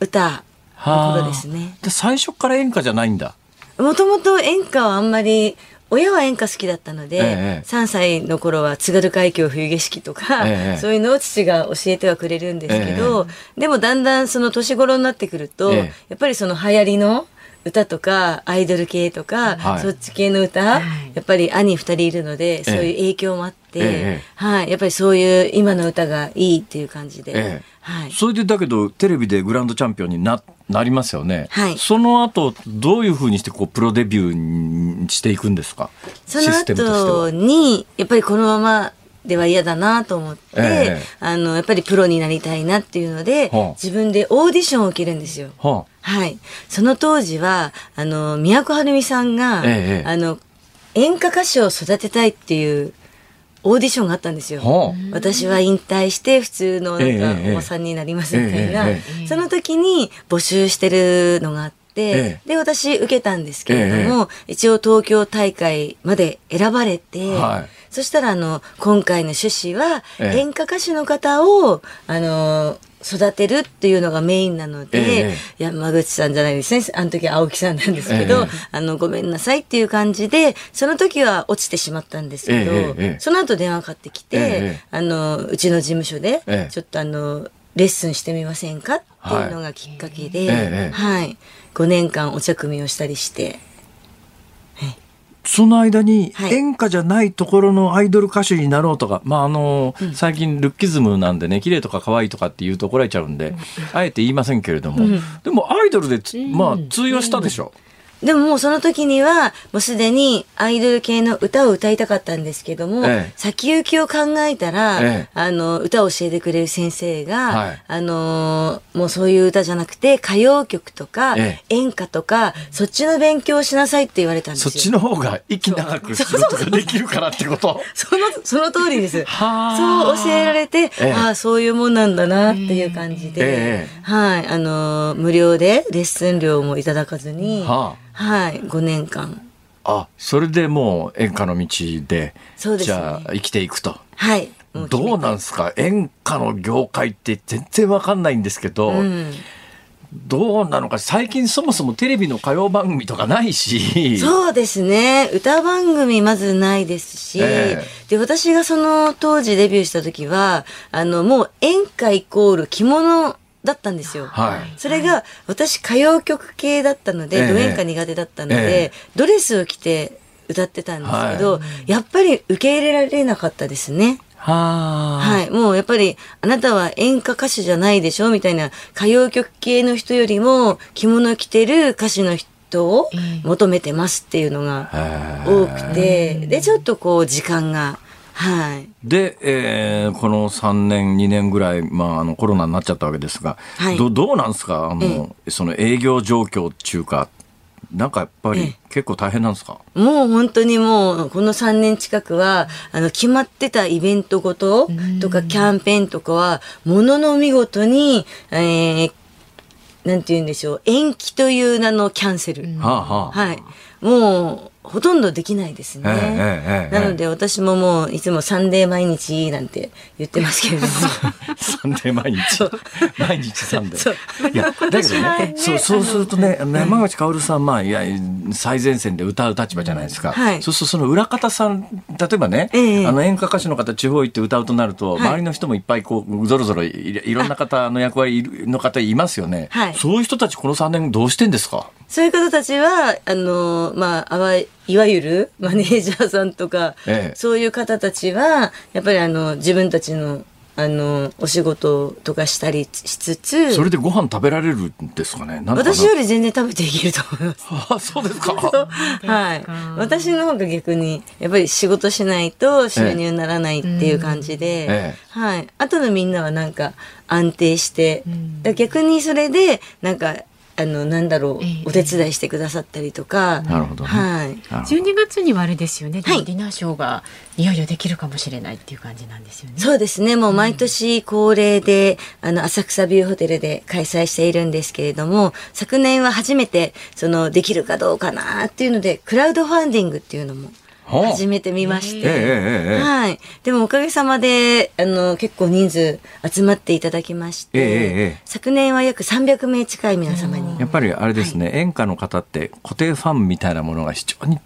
歌の頃ですね。で最初から演歌じゃないんだ。もともと演歌はあんまり、親は演歌好きだったので、ええ3歳の頃は津軽海峡冬景色とか、ええそういうのを父が教えてはくれるんですけど、でもだんだんその年頃になってくると、ええやっぱりその流行りの歌とかアイドル系とか、はいそっち系の歌、やっぱり兄二人いるので、そういう影響もあって、ええはい、やっぱりそういう今の歌がいいっていう感じで、ええはい。それでだけどテレビでグランドチャンピオンにななりますよね。はいその後どういうふうにしてこうプロデビューにしていくんですか？そのシステムとして後は。に、やっぱりこのままでは嫌だなと思って、ええあの、やっぱりプロになりたいなっていうので、はあ自分でオーディションを受けるんですよ。ははい。その当時は、あの、宮古はるみさんが、ええあの、演歌歌手を育てたいっていうオーディションがあったんですよ。あ、は私は引退して普通のなんええかええおばさんになりますみたいな、ええその時に募集してるのがあって、ええ。で私受けたんですけれども、一応東京大会まで選ばれて、はい。そしたらあの今回の趣旨はええ。演歌歌手の方をあの育てるっていうのがメインなので、え山口さんじゃないですね。あの時青木さんなんですけど、ええあのごめんなさいっていう感じでその時は落ちてしまったんですけど、ええええその後電話かかってきて、ええあのうちの事務所で、ええ。ちょっとあのレッスンしてみませんかっていうのがきっかけで、ええ。はい、5年間お茶組みをしたりして。その間にはい。演歌じゃないところのアイドル歌手になろうとか、まああの、最近ルッキズムなんでね綺麗とか可愛いとかって言うと怒られちゃうんで、あえて言いませんけれども、でもアイドルでつ、まあ通用したでしょ。でももうその時には、もうすでにアイドル系の歌を歌いたかったんですけども、ええ。先行きを考えたら、ええ。あの、歌を教えてくれる先生が、はい。あのーもうそういう歌じゃなくて、歌謡曲とか、え演歌とか、そっちの勉強をしなさいって言われたんですよ。そっちの方が息長く仕事ができるからってこと？その、その通りです。はあ。そう教えられて、ええ。ああ、そういうもんなんだなっていう感じで、ええ。はい、あのー無料でレッスン料もいただかずに、ははい、5年間。あ、それでもう演歌の道で、そうですね。じゃあ生きていくと。はい。どうなんですか？演歌の業界って全然わかんないんですけど、うん。どうなのか？最近そもそもテレビの歌謡番組とかないし。そうですね。歌番組まずないですし、えー、で私がその当時デビューした時はあのもう演歌イコール着物だったんですよ。はい、それが私歌謡曲系だったので、えー、ド演歌苦手だったので、えー、ドレスを着て歌ってたんですけど、はい、やっぱり受け入れられなかったですね。ははい。もうやっぱり、あなたは演歌歌手じゃないでしょみたいな、歌謡曲系の人よりも、着物着てる歌手の人を求めてますっていうのが多くて、で、ちょっとこう、時間が、はい。で、えー、この3年、2年ぐらい、まあ、あの、コロナになっちゃったわけですが、はい、どどうなんですか？あの、その営業状況っていうか、なんかやっぱり結構大変なんですか、もう本当にもうこの3年近くはあの決まってたイベントごととかキャンペーンとかはものの見事に、えー、なんて言うんでしょう延期という名のキャンセル。はあはあ、はい。もうほとんどできないですね。えええ、なので私ももういつもサンデー毎日なんて言ってますけれども。サンデー毎日？毎日サンデー。いや、だけどね、そう、そうするとね、山口薫さん、まあ、いや、最前線で歌う立場じゃないですか。はい、そうするとその裏方さん、例えばね、あの演歌歌手の方、地方行って歌うとなると、周りの人もいっぱいこう、ぞろぞろいろんな方の役割の方いますよね。はい、そういう人たちこの3年どうしてんですか？そういう方たちは、あの、まあ、淡い、いわゆるマネージャーさんとか、ええ、そういう方たちは、やっぱりあの、自分たちのあのお仕事とかしたりしつつそれでご飯食べられるんですかね？私より全然食べていけると思います。あそうですか。はい。私の方が逆にやっぱり仕事しないと収入にならないっていう感じで、ええ、はい。あとのみんなはなんか安定して、逆にそれでなんかあのなんだろう、えー、お手伝いしてくださったりとか、なるほど、ね、はい。12月にはあれですよね。はい、ディナーショーがいよいよできるかもしれないっていう感じなんですよね。そうですね。もう毎年恒例で、あの浅草ビューホテルで開催しているんですけれども、昨年は初めてそのできるかどうかなっていうのでクラウドファンディングっていうのも始めてみまして、はい。でもおかげさまで、あの、結構人数集まっていただきまして、昨年は約300名近い皆様に。やっぱりあれですね、はい、演歌の方って固定ファンみたいなものが非常に、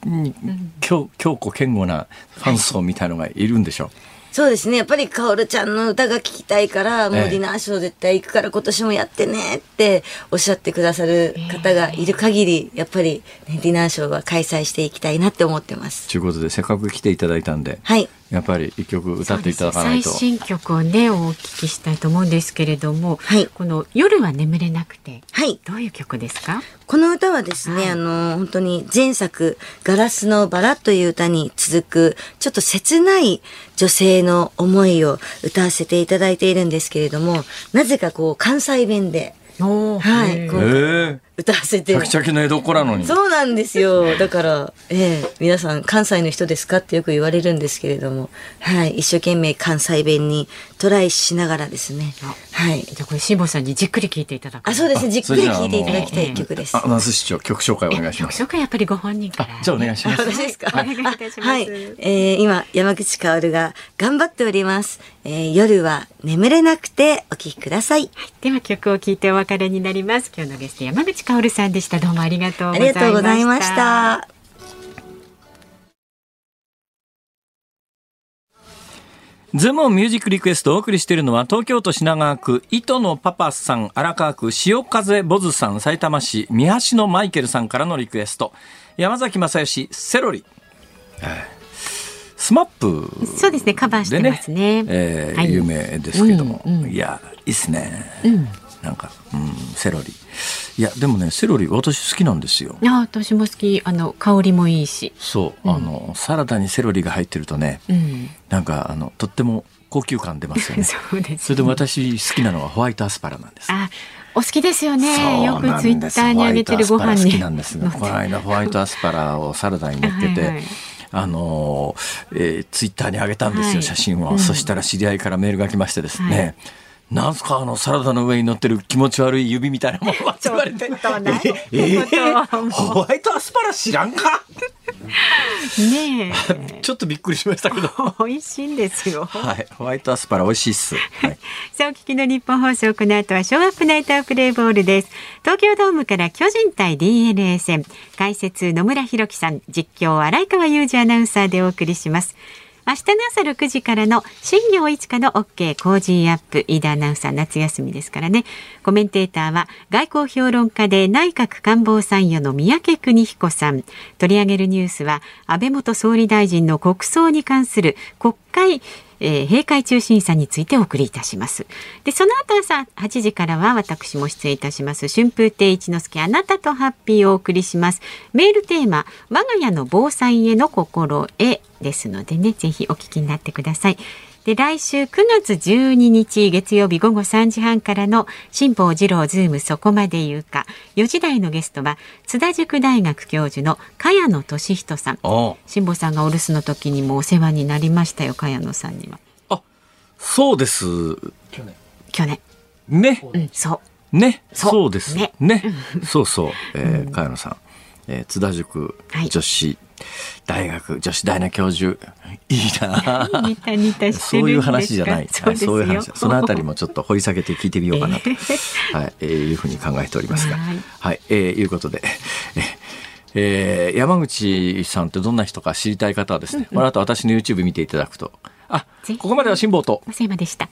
強強固堅固なファン層みたいのがいるんでしょう。はいそうですね。やっぱりカオルちゃんの歌が聴きたいから、もうディナーショー絶対行くから今年もやってねっておっしゃってくださる方がいる限り、やっぱり、ね、ディナーショーは開催していきたいなって思ってます。ということで、せっかく来ていただいたんで、はい。やっぱり一曲歌っていただかないと。最新曲をね、お聞きしたいと思うんですけれども、はい、この夜は眠れなくて、はい、どういう曲ですか？この歌はですね、はい、あの、本当に前作、ガラスのバラという歌に続く、ちょっと切ない女性の思いを歌わせていただいているんですけれども、なぜかこう、関西弁で、はい、こう歌わせて。チャキチャキの江戸っ子なのに。そうなんですよ。だから、ええ皆さん関西の人ですかってよく言われるんですけれども、はい、一生懸命関西弁にトライしながらですね。はい。じゃこれ辛坊さんにじっくり聞いていただく。あ、そうですね。じっくり聞いていただきたい曲です。あ、那須市長曲紹介お願いします。曲紹介やっぱりご本人から。じゃあお願いします。私ですか。お願いいたします。はい。えー、今山口薫が頑張っております。えー、夜は眠れなくてお聞きください。はい、では曲を聞いてお別れになります。今日のゲスト山口薫さんでした。どうもありがとうございました。ズームミュージックリクエストをお送りしているのは東京都品川区糸のパパさん荒川区潮風ボズさん埼玉市三橋のマイケルさんからのリクエスト。山崎まさよしセロリ、 SMAP。そうですねカバーしてますね。ね、えーはい、有名ですけども、うんうん、いやいいっすね、うん、なんか、うん、セロリ。いやでもねセロリ私好きなんですよ。いや私も好き。あの香りもいいし。そう、うん、あのサラダにセロリが入ってるとね、うん、なんかあのとっても高級感出ますよね。そうです、ね、それでも私好きなのはホワイトアスパラなんです。あお好きですよね。よくツイッターに上げてるご飯に。好きなんです。ねこの間ホワイトアスパラをサラダに乗っけてはい、あのえー、ツイッターに上げたんですよ、はい、写真を、うん、そしたら知り合いからメールが来ましてですね、はいなんすかあのサラダの上に乗ってる気持ち悪い指みたいなものが言われて。えー、ホワイトアスパラ知らんか？ねえ。ちょっとびっくりしましたけど。美味しいんですよ。はい。ホワイトアスパラ美味しいっす。はい。さあ、お聞きのニッポン放送、この後はショーアップナイタープレイボールです。東京ドームから巨人対 DNA 戦。解説野村弘樹さん、実況洗川雄司アナウンサーでお送りします。明日の朝6時からの新行市佳の OK Cozy Up 飯田アナウンサー夏休みですからね。コメンテーターは外交評論家で内閣官房参与の三宅邦彦さん。取り上げるニュースは安倍元総理大臣の国葬に関する国会えー、閉会中審査についてお送りいたします。で、その後朝8時からは私も出演いたします。春風亭一之輔あなたとハッピーをお送りします。メールテーマ、我が家の防災への心得ですのでね、ぜひお聞きになってください。で来週9月12日月曜日午後3時半からの辛坊治郎ズームそこまで言うか。4時台のゲストは津田塾大学教授の茅野俊人さん。辛坊さんがお留守の時にもお世話になりましたよ茅野さんには。あそうです。去年。去年。ね、うん、そう。ね。そう。です。ね。ね。そうそう、えー、茅野さん、えー、津田塾女子、はい大学女子大の教授。いいな。そういう話じゃない。そうそういう話。そのあたりもちょっと掘り下げて聞いてみようかなと、はい、えー、いうふうに考えておりますが。はい、はい、えー、いうことで、えー、山口さんってどんな人か知りたい方はですね、この後私の YouTube 見ていただくとあここまでは辛抱とでした